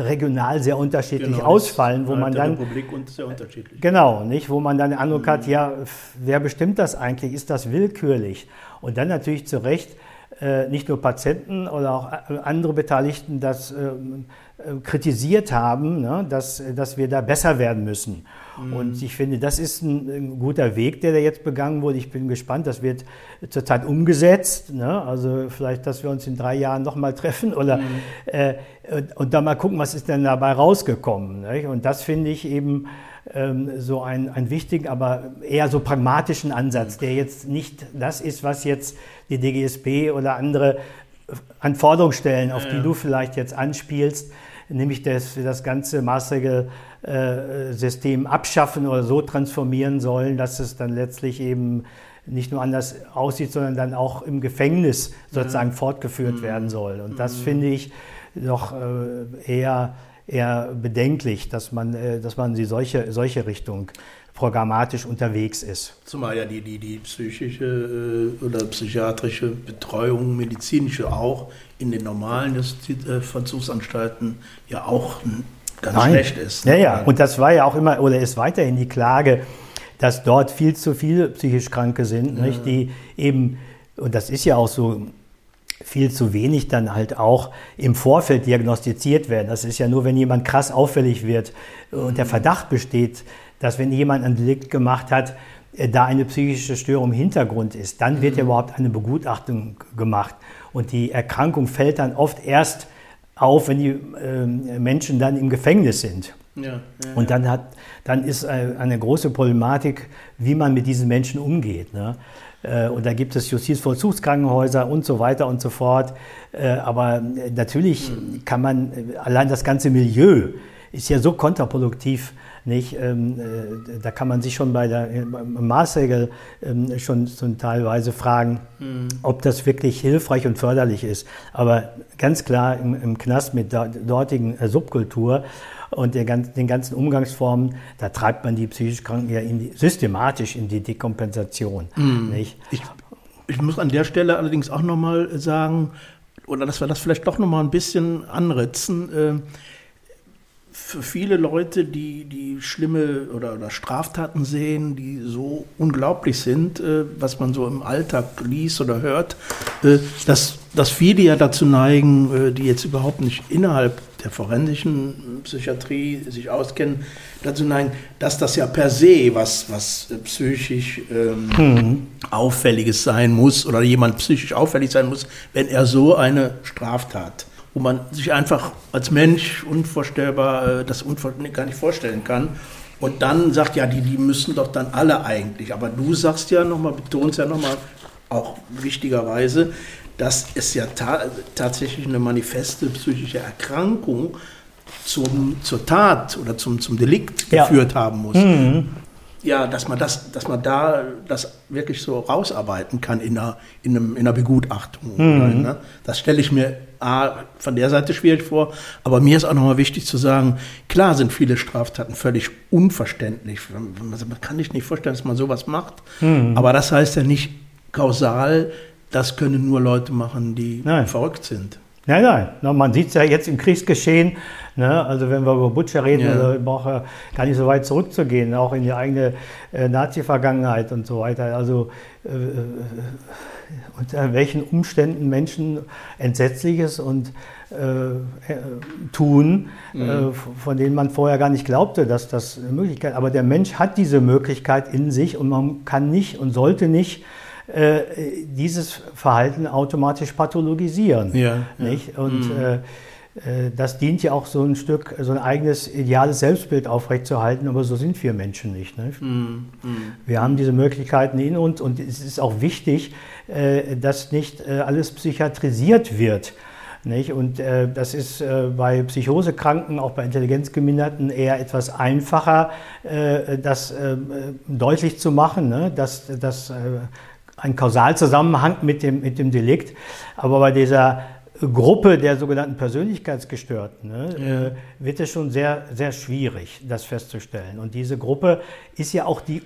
regional sehr unterschiedlich genau, ausfallen, wo man dann Republik und sehr unterschiedlich. Genau, nicht, wo man dann den Eindruck mhm. hat, ja, wer bestimmt das eigentlich? Ist das willkürlich? Und dann natürlich zu Recht äh, nicht nur Patienten oder auch äh, andere Beteiligten das äh, kritisiert haben, ne, dass, dass wir da besser werden müssen. Mhm. Und ich finde, das ist ein, ein, guter Weg, der da jetzt begangen wurde. Ich bin gespannt, das wird zurzeit umgesetzt. Ne? Also vielleicht, dass wir uns in drei Jahren nochmal treffen oder mhm. äh, und dann mal gucken, was ist denn dabei rausgekommen. Ne? Und das finde ich eben ähm, so einen, einen wichtigen, aber eher so pragmatischen Ansatz, der jetzt nicht das ist, was jetzt die DGSB oder andere Anforderungen stellen, auf die du vielleicht jetzt anspielst, nämlich dass wir das ganze Maßregelsystem abschaffen oder so transformieren sollen, dass es dann letztlich eben nicht nur anders aussieht, sondern dann auch im Gefängnis sozusagen ja. fortgeführt mhm. werden soll. Und das mhm. finde ich doch äh, eher, eher bedenklich, dass man, äh, dass man in solche, solche Richtung programmatisch unterwegs ist. Zumal ja die, die, die psychische äh, oder psychiatrische Betreuung, medizinische auch in den normalen Justizvollzugsanstalten äh, ja auch ganz Nein. schlecht ist. Ja, ja, und das war ja auch immer oder ist weiterhin die Klage, dass dort viel zu viele psychisch Kranke sind, ja. die eben, und das ist ja auch so, viel zu wenig dann halt auch im Vorfeld diagnostiziert werden. Das ist ja nur, wenn jemand krass auffällig wird und der. Verdacht besteht, dass wenn jemand ein Delikt gemacht hat, äh, da eine psychische Störung im Hintergrund ist, dann wird ja mhm. überhaupt eine Begutachtung gemacht. Und die Erkrankung fällt dann oft erst auf, wenn die äh, Menschen dann im Gefängnis sind. Ja, ja, und dann, hat, dann ist äh, eine große Problematik, wie man mit diesen Menschen umgeht. Ne? Äh, und da gibt es Justizvollzugskrankenhäuser und so weiter und so fort. Aber natürlich mhm. kann man, allein das ganze Milieu ist ja so kontraproduktiv nicht? Ähm, äh, da kann man sich schon bei der Maßregel ähm, schon, schon teilweise fragen, mhm. ob das wirklich hilfreich und förderlich ist. Aber ganz klar im, im Knast mit der dortigen äh, Subkultur und der, den ganzen Umgangsformen, da treibt man die psychisch Kranken ja in die, systematisch in die Dekompensation. Mhm. Nicht? Ich, ich muss an der Stelle allerdings auch nochmal sagen, oder dass wir das vielleicht doch nochmal ein bisschen anritzen. Äh, für viele Leute, die, die schlimme oder, oder Straftaten sehen, die so unglaublich sind, äh, was man so im Alltag liest oder hört, äh, dass, dass viele ja dazu neigen, äh, die jetzt überhaupt nicht innerhalb der forensischen Psychiatrie sich auskennen, dazu neigen, dass das ja per se was, was psychisch ähm, mhm. Auffälliges sein muss oder jemand psychisch auffällig sein muss, wenn er so eine Straftat wo man sich einfach als Mensch unvorstellbar äh, das unvor gar nicht vorstellen kann. Und dann sagt ja, die, die müssen doch dann alle eigentlich. Aber du sagst ja nochmal, betonst ja nochmal, auch wichtigerweise, dass es ja ta tatsächlich eine manifeste psychische Erkrankung zum, zur Tat oder zum, zum Delikt ja. geführt haben muss. Mhm. Ja, dass man, das, dass man da das wirklich so rausarbeiten kann in einer, in einem, in einer Begutachtung. Mhm. Ne? Das stelle ich mir A, von der Seite schwierig vor, aber mir ist auch nochmal wichtig zu sagen, klar sind viele Straftaten völlig unverständlich. Man kann sich nicht vorstellen, dass man sowas macht, mhm. aber das heißt ja nicht kausal, das können nur Leute machen, die Nein. verrückt sind. Nein, nein. Man sieht es ja jetzt im Kriegsgeschehen. Ne? Also wenn wir über Butcher reden, ja. also braucht er gar nicht so weit zurückzugehen, auch in die eigene äh, Nazi-Vergangenheit und so weiter. Also äh, äh unter welchen Umständen Menschen Entsetzliches und äh, äh tun, mhm. äh, von denen man vorher gar nicht glaubte, dass das eine Möglichkeit. Aber der Mensch hat diese Möglichkeit in sich und man kann nicht und sollte nicht äh, dieses Verhalten automatisch pathologisieren. Ja, nicht? Ja. Und mhm. äh, das dient ja auch so ein Stück, so ein eigenes ideales Selbstbild aufrechtzuerhalten, aber so sind wir Menschen nicht. nicht? Mm, Wir haben diese Möglichkeiten in uns und es ist auch wichtig, äh, dass nicht äh, alles psychiatrisiert wird. Nicht? Und äh, das ist äh, bei Psychosekranken, auch bei Intelligenzgeminderten eher etwas einfacher, äh, das deutlich zu machen, ne? dass, dass ein Kausalzusammenhang mit dem, mit dem Delikt. Aber bei dieser Gruppe der sogenannten Persönlichkeitsgestörten ne, ja. äh, wird es schon sehr, sehr schwierig, das festzustellen. Und diese Gruppe ist ja auch die,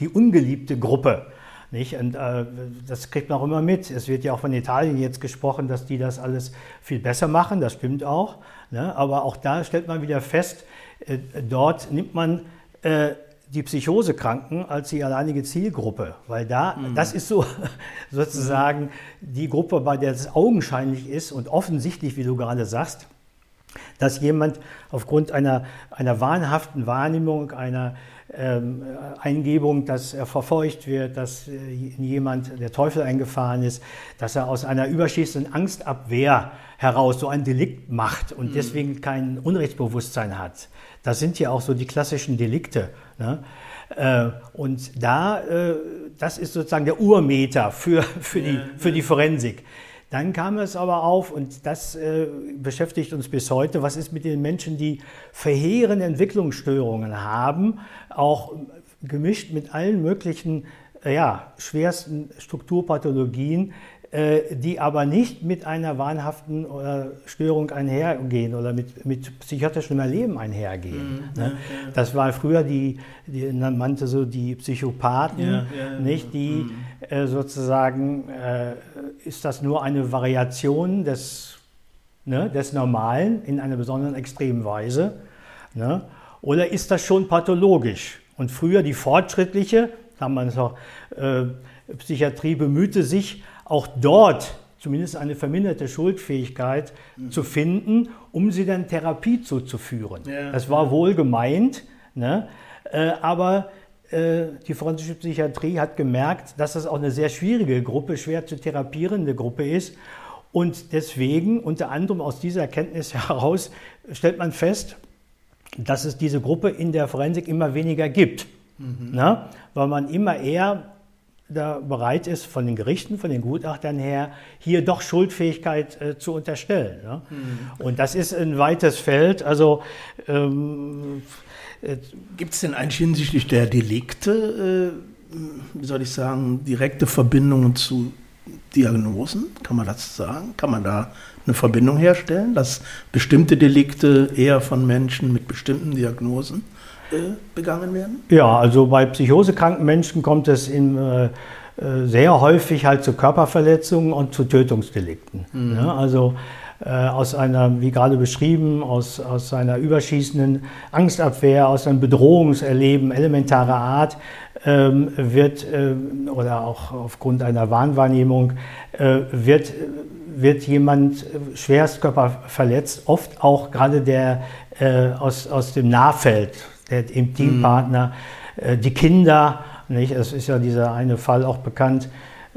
die ungeliebte Gruppe. Nicht? Und äh, das kriegt man auch immer mit. Es wird ja auch von Italien jetzt gesprochen, dass die das alles viel besser machen. Das stimmt auch. Ne? Aber auch da stellt man wieder fest, äh, dort nimmt man äh, die Psychosekranken als die alleinige Zielgruppe, weil da, mhm. das ist so sozusagen die Gruppe, bei der es augenscheinlich ist und offensichtlich, wie du gerade sagst, dass jemand aufgrund einer, einer wahnhaften Wahrnehmung, einer ähm, Eingebung, dass er verfolgt wird, dass äh, jemand der Teufel eingefahren ist, dass er aus einer überschießenden Angstabwehr heraus so ein Delikt macht und mhm. deswegen kein Unrechtsbewusstsein hat. Das sind ja auch so die klassischen Delikte. Ne? Äh, und da, äh, das ist sozusagen der Urmeter für, für, die, für die Forensik. Dann kam es aber auf, und das äh, beschäftigt uns bis heute, was ist mit den Menschen, die verheerende Entwicklungsstörungen haben, auch gemischt mit allen möglichen ja, schwersten Strukturpathologien, die aber nicht mit einer wahnhaften Störung einhergehen oder mit, mit psychiatrischem Erleben einhergehen. Mhm, ne? ja, Das war früher die, die man nannte so die Psychopathen, ja, ja, nicht die mhm. äh, sozusagen äh, ist das nur eine Variation des, ne, des Normalen in einer besonderen extremen Weise, ne? oder ist das schon pathologisch? Und früher die fortschrittliche, haben man es auch, äh, Psychiatrie bemühte sich auch dort zumindest eine verminderte Schuldfähigkeit mhm. zu finden, um sie dann Therapie zuzuführen. Ja. Das war wohl gemeint, ne? äh, aber äh, die forensische Psychiatrie hat gemerkt, dass das auch eine sehr schwierige Gruppe, schwer zu therapierende Gruppe ist. Und deswegen, unter anderem aus dieser Erkenntnis heraus, stellt man fest, dass es diese Gruppe in der Forensik immer weniger gibt. Mhm. Ne? Weil man immer eher da bereit ist, von den Gerichten, von den Gutachtern her, hier doch Schuldfähigkeit äh, zu unterstellen. Ne? Mhm. Und das ist ein weites Feld. Also ähm, äh, gibt es denn eigentlich hinsichtlich der Delikte, äh, wie soll ich sagen, direkte Verbindungen zu Diagnosen? Kann man das sagen? Kann man da eine Verbindung herstellen, dass bestimmte Delikte eher von Menschen mit bestimmten Diagnosen begangen werden? Ja, also bei psychosekranken Menschen kommt es in, äh, äh, sehr häufig halt zu Körperverletzungen und zu Tötungsdelikten. Mhm. Ja, also äh, aus einer, wie gerade beschrieben, aus, aus einer überschießenden Angstabwehr, aus einem Bedrohungserleben elementarer Art ähm, wird, äh, oder auch aufgrund einer Wahnwahrnehmung, äh, wird wird jemand schwerst körperverletzt, oft auch gerade der äh, aus, aus dem Nahfeld, der Intimpartner, mhm. äh, die Kinder. Nicht? Es ist ja dieser eine Fall auch bekannt,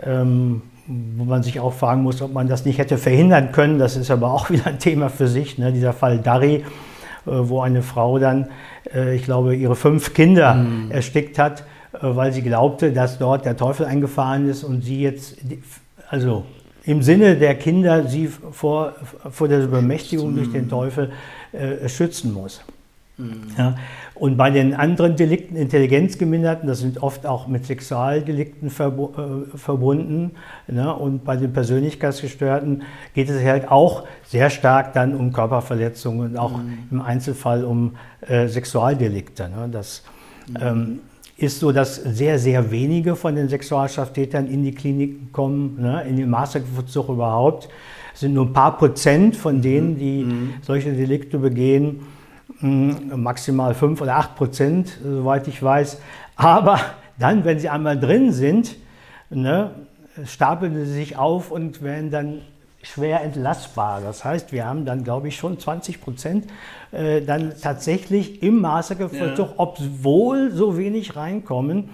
ähm, wo man sich auch fragen muss, ob man das nicht hätte verhindern können. Das ist aber auch wieder ein Thema für sich. Ne? Dieser Fall Dari, äh, wo eine Frau dann, äh, ich glaube, ihre fünf Kinder mhm. erstickt hat, äh, weil sie glaubte, dass dort der Teufel eingefahren ist und sie jetzt, also im Sinne der Kinder, sie vor, vor der Bemächtigung durch den Teufel äh, schützen muss. Mhm. Ja, und bei den anderen Delikten, Intelligenzgeminderten, das sind oft auch mit Sexualdelikten verbu äh, verbunden. Ne? Und bei den Persönlichkeitsgestörten geht es halt auch sehr stark dann um Körperverletzungen und auch mhm. im Einzelfall um äh, Sexualdelikte. Ne? Das mhm. ähm, ist so, dass sehr, sehr wenige von den Sexualstraftätern in die Klinik kommen, ne? in den Mastervollzug überhaupt. Es sind nur ein paar Prozent von mhm. denen, die mhm. solche Delikte begehen maximal 5 oder 8 Prozent, soweit ich weiß. Aber dann, wenn sie einmal drin sind, ne, stapeln sie sich auf und werden dann schwer entlastbar. Das heißt, wir haben dann, glaube ich, schon 20 Prozent äh, dann tatsächlich im Maßregelvollzug, ja. obwohl so wenig reinkommen,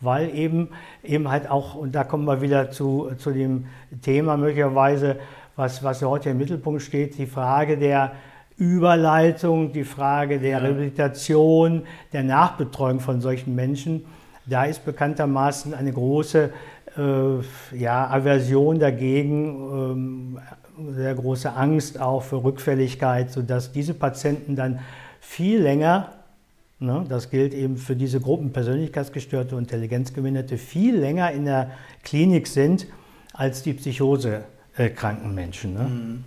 weil eben, eben halt auch, und da kommen wir wieder zu, zu dem Thema möglicherweise, was, was heute im Mittelpunkt steht, die Frage der, Überleitung, die Frage der Rehabilitation, der Nachbetreuung von solchen Menschen. Da ist bekanntermaßen eine große äh, ja, Aversion dagegen, ähm, sehr große Angst auch für Rückfälligkeit, sodass diese Patienten dann viel länger, ne, das gilt eben für diese Gruppen Persönlichkeitsgestörte und Intelligenzgeminderte, viel länger in der Klinik sind als die psychosekranken Menschen. Ne? Mhm.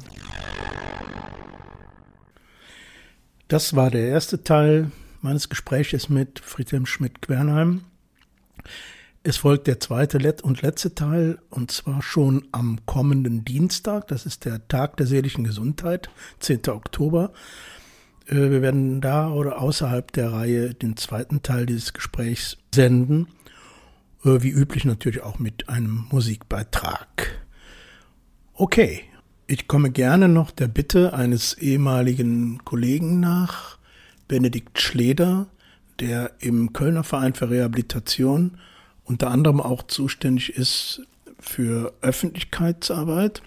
Das war der erste Teil meines Gespräches mit Friedhelm Schmidt-Quernheim. Es folgt der zweite und letzte Teil, und zwar schon am kommenden Dienstag. Das ist der Tag der seelischen Gesundheit, 10. Oktober. Äh, wir werden da oder außerhalb der Reihe den zweiten Teil dieses Gesprächs senden. Äh, wie üblich natürlich auch mit einem Musikbeitrag. Okay, ich komme gerne noch der Bitte eines ehemaligen Kollegen nach, Benedikt Schleder, der im Kölner Verein für Rehabilitation unter anderem auch zuständig ist für Öffentlichkeitsarbeit.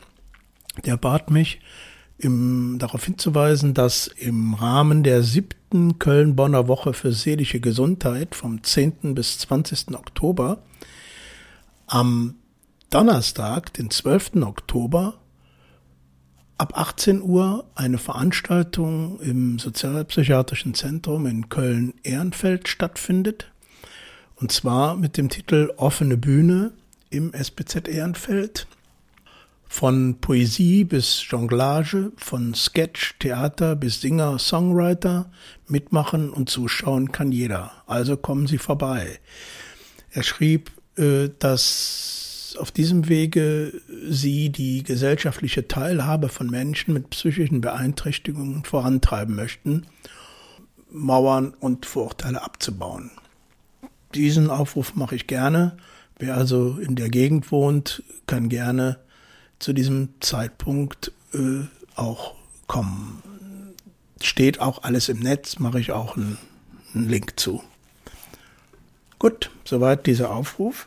Der bat mich, im, darauf hinzuweisen, dass im Rahmen der siebten Köln-Bonner Woche für seelische Gesundheit vom 10. bis 20. Oktober am Donnerstag, den 12. Oktober, ab 18 Uhr eine Veranstaltung im Sozialpsychiatrischen Zentrum in Köln-Ehrenfeld stattfindet. Und zwar mit dem Titel Offene Bühne im SPZ Ehrenfeld. Von Poesie bis Jonglage, von Sketch, Theater bis Singer, Songwriter, mitmachen und zuschauen kann jeder. Also kommen Sie vorbei. Er schrieb, äh, auf diesem Wege sie die gesellschaftliche Teilhabe von Menschen mit psychischen Beeinträchtigungen vorantreiben möchten, Mauern und Vorurteile abzubauen. Diesen Aufruf mache ich gerne. Wer also in der Gegend wohnt, kann gerne zu diesem Zeitpunkt äh, auch kommen. Steht auch alles im Netz, mache ich auch einen, einen Link zu. Gut, soweit dieser Aufruf.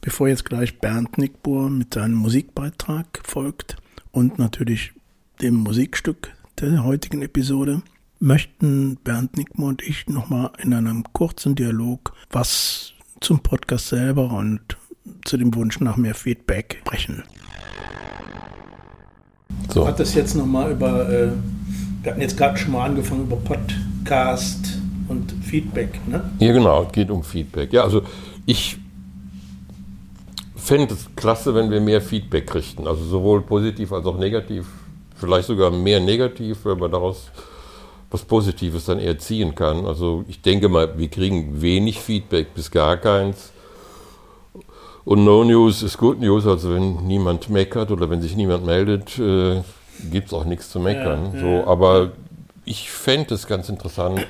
Bevor jetzt gleich Bernd Nickbohr mit seinem Musikbeitrag folgt und natürlich dem Musikstück der heutigen Episode, möchten Bernd Nickbohr und ich nochmal in einem kurzen Dialog was zum Podcast selber und zu dem Wunsch nach mehr Feedback sprechen. So. Du hattest jetzt nochmal über, äh, wir hatten jetzt gerade schon mal angefangen über Podcast und Feedback, ne? Ja, genau, es geht um Feedback. Ja, also ich fände es klasse, wenn wir mehr Feedback kriegten. Also sowohl positiv als auch negativ. Vielleicht sogar mehr negativ, weil man daraus was Positives dann eher ziehen kann. Also ich denke mal, wir kriegen wenig Feedback bis gar keins. Und No News ist Good News. Also wenn niemand meckert oder wenn sich niemand meldet, äh, gibt es auch nichts zu meckern. Ja, ja. So, aber ich fände es ganz interessant,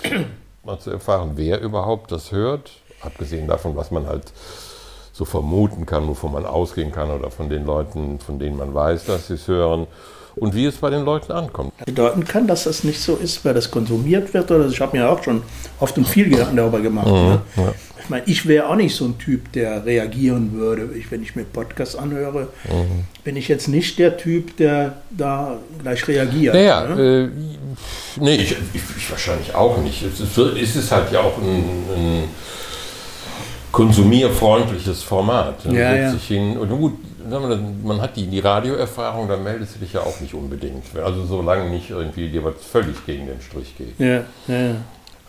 mal zu erfahren, wer überhaupt das hört. Abgesehen davon, was man halt so vermuten kann, wovon man ausgehen kann oder von den Leuten, von denen man weiß, dass sie es hören und wie es bei den Leuten ankommt. Bedeuten kann, dass das nicht so ist, weil das konsumiert wird oder ich habe mir auch schon oft und viel Gedanken darüber gemacht. Mhm, ne? ja. Ich meine, ich wäre auch nicht so ein Typ, der reagieren würde. Ich, wenn ich mir Podcasts anhöre, mhm. bin ich jetzt nicht der Typ, der da gleich reagiert. Naja, ne? äh, nee, ich, ich, ich, wahrscheinlich auch nicht. Es ist, es ist halt ja auch ein, ein konsumierfreundliches Format. Man ja, ja. Hin, und gut, man hat die, die Radioerfahrung, dann meldest du dich ja auch nicht unbedingt. Also solange nicht irgendwie dir was völlig gegen den Strich geht. Ja, ja.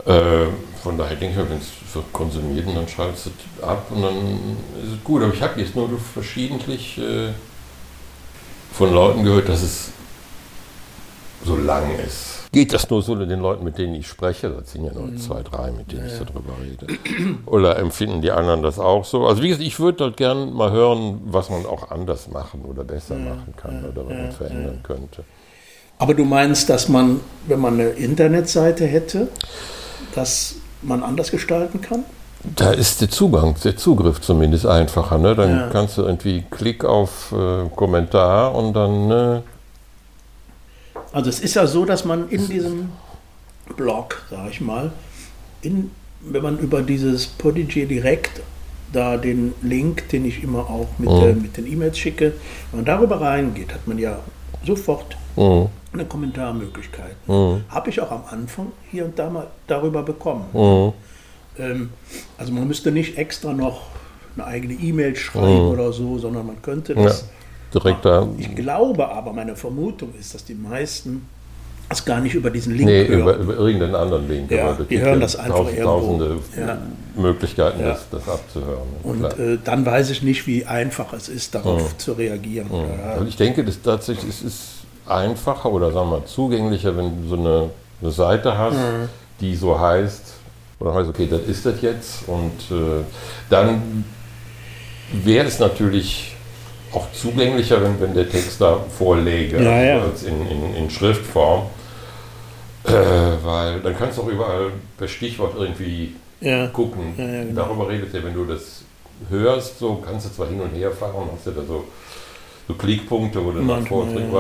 Äh, von daher denke ich, wenn es wird konsumiert, dann schaltet es ab und dann ist es gut. Aber ich habe jetzt nur verschiedentlich äh, von Leuten gehört, dass es so lang ist. Geht das nur so den Leuten, mit denen ich spreche? Das sind ja nur mhm. zwei, drei, mit denen ja, ich darüber rede. Oder empfinden die anderen das auch so? Also wie gesagt, ich würde dort gerne mal hören, was man auch anders machen oder besser ja, machen kann oder was man verändern könnte. Aber du meinst, dass man, wenn man eine Internetseite hätte, dass man anders gestalten kann? Da ist der Zugang, der Zugriff zumindest einfacher. Ne? Dann ja. kannst du irgendwie Klick auf äh, Kommentar und dann. Ne? Also es ist ja so, dass man in diesem Blog, sage ich mal, in, wenn man über dieses Podigy direkt da den Link, den ich immer auch mit, mhm. äh, mit den E-Mails schicke, wenn man darüber reingeht, hat man ja sofort mhm. eine Kommentarmöglichkeit. Mhm. Habe ich auch am Anfang hier und da mal darüber bekommen. Mhm. Ähm, also man müsste nicht extra noch eine eigene E-Mail schreiben mhm. oder so, sondern man könnte das ja, direkt da. Ich glaube aber, meine Vermutung ist, dass die meisten das gar nicht über diesen Link nee, hören. Über, über irgendeinen anderen Link. Ja, die hören das einfach tausend, irgendwo. Tausende ja. Möglichkeiten, ja. Das, das, abzuhören. Und äh, dann weiß ich nicht, wie einfach es ist, darauf mhm. zu reagieren. Mhm. Also ich denke, das tatsächlich es ist einfacher oder sagen wir mal zugänglicher, wenn du so eine, eine Seite hast, mhm. die so heißt, oder heißt, okay, das ist das jetzt. Und äh, dann wäre es natürlich auch zugänglicher, wenn, wenn der Text da vorläge, ja, ja. als in, in, in Schriftform. Äh, weil dann kannst du auch überall per Stichwort irgendwie ja. gucken. Genau. Darüber redet er, wenn du das hörst, so kannst du zwar hin und her fahren, hast ja da so, so Klickpunkte, wo du nach vorträgst,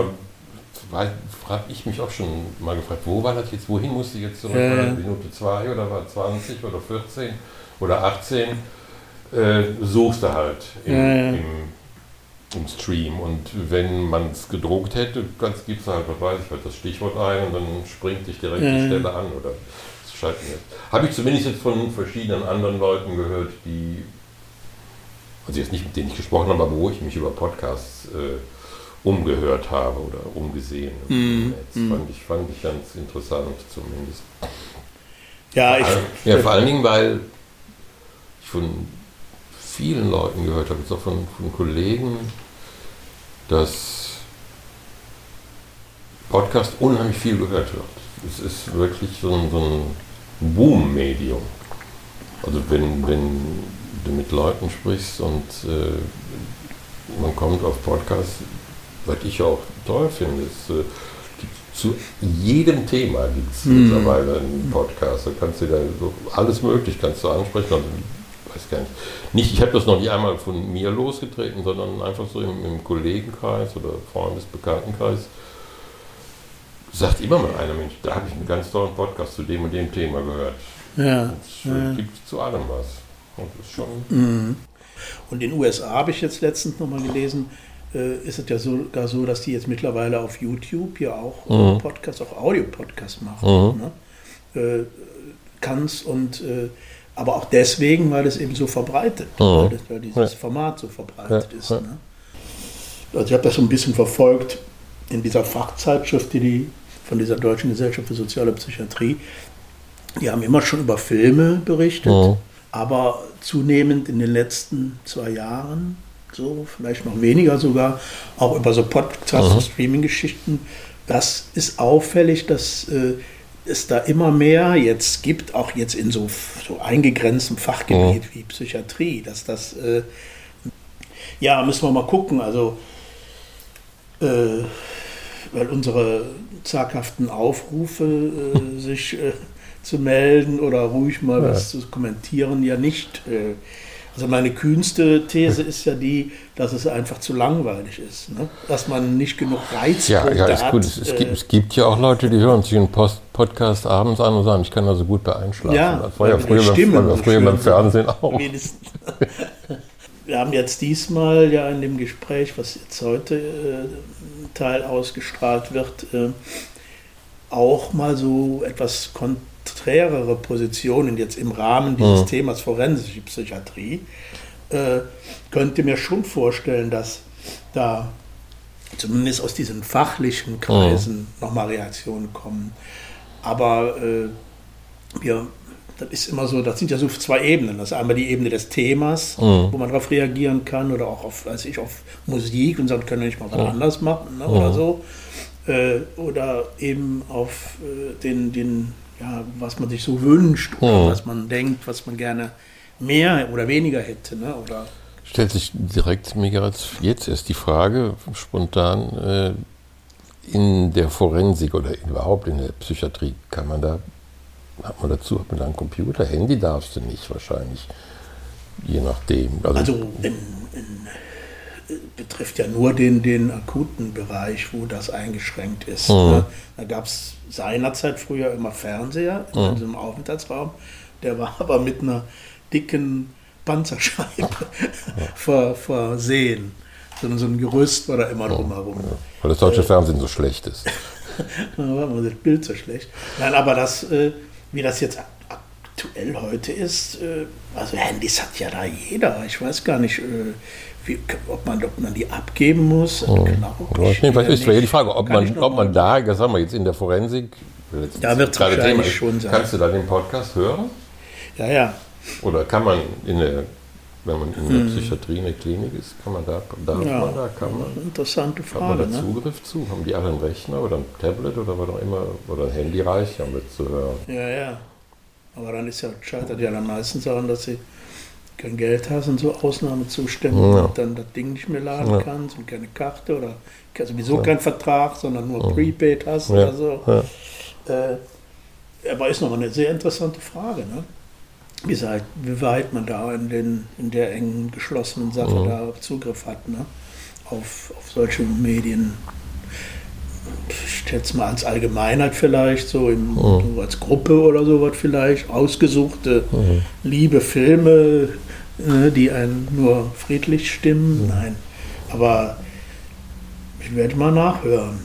habe ich mich auch schon mal gefragt, wo war das jetzt, wohin musste ich jetzt zurück? Ja. War das Minute 2 oder war 20 oder 14 oder 18? Äh, suchst du halt im, ja, im, im, Stream. Und wenn man es gedruckt hätte, gibst du halt, was weiß ich, halt das Stichwort ein und dann springt dich direkt die Stelle an oder. Habe ich zumindest jetzt von verschiedenen anderen Leuten gehört, die, also jetzt nicht mit denen ich gesprochen habe, aber wo ich mich über Podcasts äh, umgehört habe oder umgesehen. Mm, das mm. fand, ich, fand ich ganz interessant zumindest. Ja, ich, ja, vor allen Dingen, weil ich von vielen Leuten gehört habe, jetzt auch von, von Kollegen, dass Podcast unheimlich viel gehört wird. Es ist wirklich so ein, so ein Boom-Medium. Also wenn, wenn du mit Leuten sprichst und äh, man kommt auf Podcasts, was ich auch toll finde, ist, äh, zu jedem Thema gibt es mm. mittlerweile einen Podcast. Da kannst du da so alles möglich kannst du ansprechen. Also, weiß gar nicht. nicht ich habe das noch nicht einmal von mir losgetreten, sondern einfach so im, im Kollegenkreis oder Freundesbekanntenkreis. Sagt immer mal einer, Mensch, da habe ich einen ganz tollen Podcast zu dem und dem Thema gehört. Ja. Es ja. gibt zu allem was. Und, das ist schon mm. und in den USA habe ich jetzt letztens nochmal gelesen, äh, ist es ja sogar so, dass die jetzt mittlerweile auf YouTube ja auch mhm. Podcasts, auch Audio-Podcasts machen. Mhm. Ne? Äh, kannst und äh, aber auch deswegen, weil es eben so verbreitet, mhm. weil, weil, dieses ja. Format so verbreitet ja. ist. Ne? Also ich habe das so ein bisschen verfolgt in dieser Fachzeitschrift, die die von dieser Deutschen Gesellschaft für Soziale Psychiatrie, die haben immer schon über Filme berichtet, mhm. aber zunehmend in den letzten zwei Jahren so, vielleicht noch weniger sogar, auch über so Podcast- und Streaming-Geschichten. Das ist auffällig, dass äh, es da immer mehr jetzt gibt, auch jetzt in so, so eingegrenztem Fachgebiet mhm. wie Psychiatrie, dass das, äh, ja, müssen wir mal gucken, also, äh, weil unsere zaghaften Aufrufe, äh, sich äh, zu melden oder ruhig mal ja. was zu kommentieren, ja nicht äh, Also meine kühnste These ist ja die, dass es einfach zu langweilig ist, ne? dass man nicht genug Reizpunkte ja, ja, ist gut. Es, es, gibt, äh, es gibt ja auch Leute, die hören sich einen Post Podcast abends an und sagen, ich kann also gut bei einschlafen. Ja, das war ja früher, beim, Stimmen war so früher beim. Fernsehen auch. Wir haben jetzt diesmal ja in dem Gespräch, was jetzt heute äh, Teil ausgestrahlt wird, äh, auch mal so etwas konträrere Positionen jetzt im Rahmen dieses Mhm. Themas forensische Psychiatrie. Äh, könnte mir schon vorstellen, dass da zumindest aus diesen fachlichen Kreisen nochmal Reaktionen kommen. Aber äh, wir, das ist immer so, das sind ja so zwei Ebenen. Das ist einmal die Ebene des Themas, Mhm. wo man darauf reagieren kann oder auch auf, weiß ich, auf Musik und sagen, können wir nicht mal was anders machen ne, oder Mhm. so. Äh, oder eben auf äh, den, den, ja, was man sich so wünscht oder Mhm. was man denkt, was man gerne mehr oder weniger hätte. Ne, oder Stellt sich direkt mir gerade jetzt erst die Frage, spontan, äh, in der Forensik oder überhaupt in der Psychiatrie, kann man da, hat man dazu, hat man da einen Computer? Handy darfst du nicht wahrscheinlich, je nachdem. Also in, in, äh, betrifft ja nur den, den akuten Bereich, wo das eingeschränkt ist. Mhm. Ne? Da gab es seinerzeit früher immer Fernseher in Mhm. diesem Aufenthaltsraum. Der war aber mit einer dicken Panzerscheibe ver, versehen. So, so ein Gerüst war da immer drumherum. weil das deutsche Fernsehen so schlecht ist. Das Bild so schlecht. Nein, aber das, äh, wie das jetzt aktuell heute ist, äh, also Handys hat ja da jeder. Ich weiß gar nicht, äh, wie, ob, man, ob man die abgeben muss. Oh. Glaub Ich nee, was eher ist ja die nicht. Frage, ob Kann ich man, ob man da, sagen wir jetzt in der Forensik, Da wird's gerade wahrscheinlich schon sein. Kannst du da den Podcast hören? Ja, ja. Oder kann man in der, wenn man in der Psychiatrie in der Klinik ist, kann man da, darf Hm. ja. man da, kann man, Interessante hat man Frage. da Ne? Zugriff zu? Haben die alle einen Rechner oder ein Tablet oder was auch immer, oder ein Handy reicht, um das zu hören? Ja, ja. Aber dann ist ja, scheitert ja dann meistens daran, dass sie kein Geld hast und so Ausnahmezustände Ja. und dann das Ding nicht mehr laden Ja. kannst und keine Karte oder sowieso keinen Vertrag, sondern nur Prepaid hast Ja. oder so. Ja. Äh, aber ist nochmal eine sehr interessante Frage, ne? Wie, sei, wie weit man da in, den, in der engen, geschlossenen Sache da Zugriff hat, ne? Auf, auf solche Medien. Ich schätze mal als Allgemeinheit vielleicht, so, im, Mhm. so als Gruppe oder sowas vielleicht, ausgesuchte liebe Filme, ne, die einen nur friedlich stimmen. Nein, aber ich werde mal nachhören.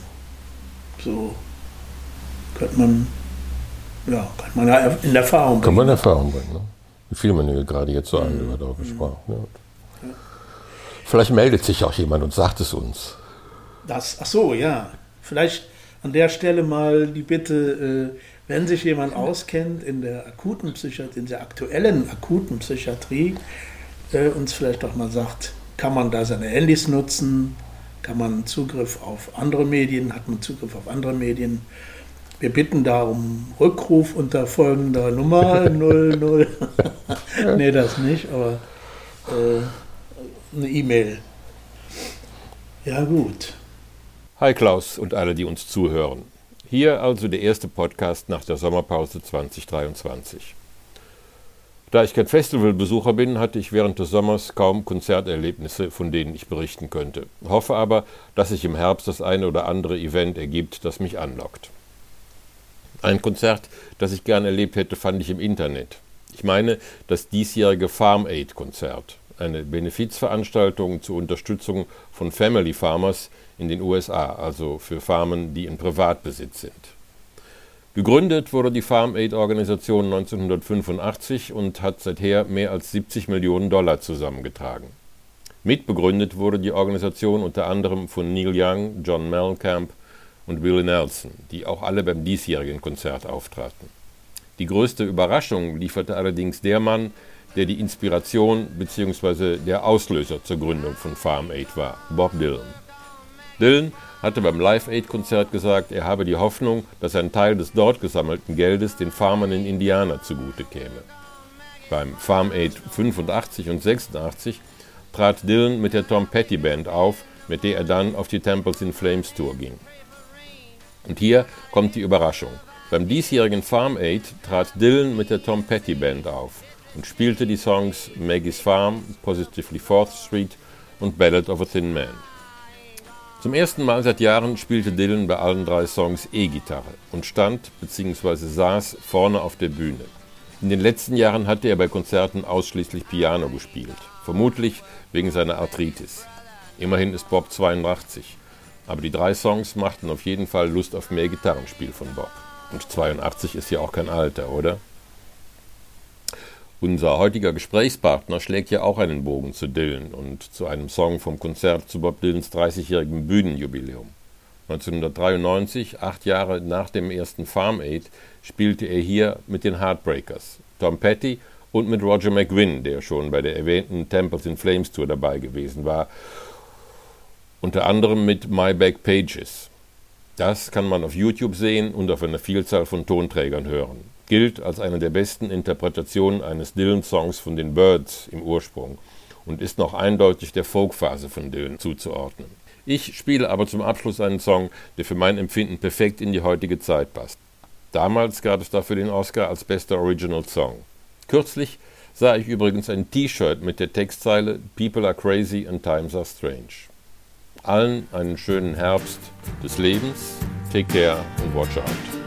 So könnte man, ja, kann man ja in Erfahrung Kann man in bringen. Erfahrung bringen. Ne? Wie viel man hier gerade jetzt so an, über darüber gesprochen. Ja. Vielleicht meldet sich auch jemand und sagt es uns. Das, ach so, ja. Vielleicht an der Stelle mal die Bitte, äh, wenn sich jemand auskennt in der akuten Psychiatrie, in der aktuellen akuten Psychiatrie, äh, uns vielleicht auch mal sagt, kann man da seine Handys nutzen? Kann man Zugriff auf andere Medien? Hat man Zugriff auf andere Medien? Wir bitten da um Rückruf unter folgender Nummer 00. nee, das nicht, aber äh, eine E-Mail. Ja, gut. Hi Klaus und alle, die uns zuhören. Hier also der erste Podcast nach der Sommerpause 2023. Da ich kein Festivalbesucher bin, hatte ich während des Sommers kaum Konzerterlebnisse, von denen ich berichten könnte. Hoffe aber, dass sich im Herbst das eine oder andere Event ergibt, das mich anlockt. Ein Konzert, das ich gern erlebt hätte, fand ich im Internet. Ich meine das diesjährige Farm Aid Konzert, eine Benefizveranstaltung zur Unterstützung von Family Farmers in den USA, also für Farmen, die in Privatbesitz sind. Gegründet wurde die Farm Aid Organisation 1985 und hat seither mehr als 70 Millionen Dollar zusammengetragen. Mitbegründet wurde die Organisation unter anderem von Neil Young, John Mellencamp und Willie Nelson, die auch alle beim diesjährigen Konzert auftraten. Die größte Überraschung lieferte allerdings der Mann, der die Inspiration bzw. der Auslöser zur Gründung von Farm Aid war, Bob Dylan. Dylan hatte beim Live Aid Konzert gesagt, er habe die Hoffnung, dass ein Teil des dort gesammelten Geldes den Farmern in Indiana zugute käme. Beim Farm Aid 85 und 86 trat Dylan mit der Tom Petty Band auf, mit der er dann auf die Temples in Flames Tour ging. Und hier kommt die Überraschung. Beim diesjährigen Farm Aid trat Dylan mit der Tom Petty Band auf. und spielte die Songs Maggie's Farm, Positively Fourth Street und Ballad of a Thin Man. Zum ersten Mal seit Jahren spielte Dylan bei allen drei Songs E-Gitarre und stand bzw. saß vorne auf der Bühne. In den letzten Jahren hatte er bei Konzerten ausschließlich Piano gespielt, vermutlich wegen seiner Arthritis. Immerhin ist Bob 82, aber die drei Songs machten auf jeden Fall Lust auf mehr Gitarrenspiel von Bob. Und 82 ist ja auch kein Alter, oder? Unser heutiger Gesprächspartner schlägt ja auch einen Bogen zu Dylan und zu einem Song vom Konzert zu Bob Dylans 30-jährigem Bühnenjubiläum. 1993, acht Jahre nach dem ersten Farm Aid, spielte er hier mit den Heartbreakers, Tom Petty und mit Roger McGuinn, der schon bei der erwähnten Temples in Flames Tour dabei gewesen war, unter anderem mit My Back Pages. Das kann man auf YouTube sehen und auf einer Vielzahl von Tonträgern hören gilt als eine der besten Interpretationen eines Dylan-Songs von den Birds im Ursprung und ist noch eindeutig der Folkphase von Dylan zuzuordnen. Ich spiele aber zum Abschluss einen Song, der für mein Empfinden perfekt in die heutige Zeit passt. Damals gab es dafür den Oscar als bester Original Song. Kürzlich sah ich übrigens ein T-Shirt mit der Textzeile People are crazy and times are strange. Allen einen schönen Herbst des Lebens. Take care and watch out.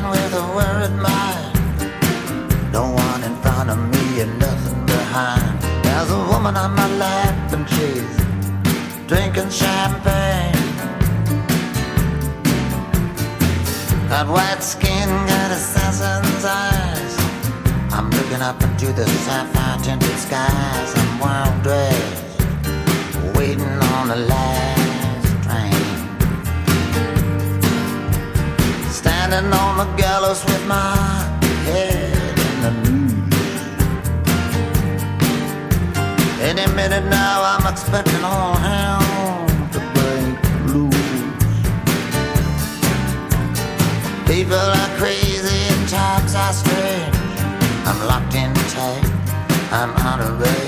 Man with a worried mind. No one in front of me and nothing behind. There's a woman on my lap and she's drinking champagne. Got white skin, got assassin's eyes. I'm looking up into the sapphire tinted skies. I'm wild dressed, waiting on the light. Standing on the gallows with my head in the noose. Any minute now, I'm expecting all hell to break loose. People are crazy and times are strange. I'm locked in tight, I'm out of range.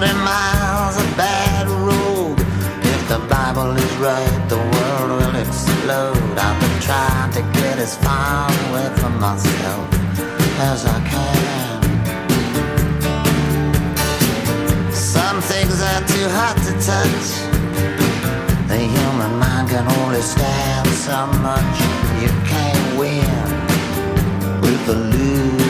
40 miles of bad road. If the Bible is right, the world will explode. I've been trying to get as far away from myself as I can. Some things are too hot to touch. The human mind can only stand so much. You can't win with the losing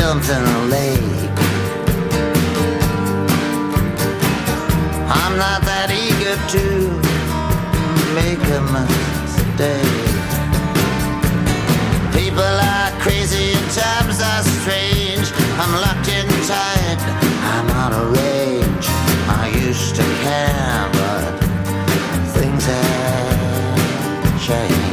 a lake. I'm not that eager to make a mistake. People are crazy and times are strange. I'm locked in tight, I'm out of range. I used to care, but things have changed.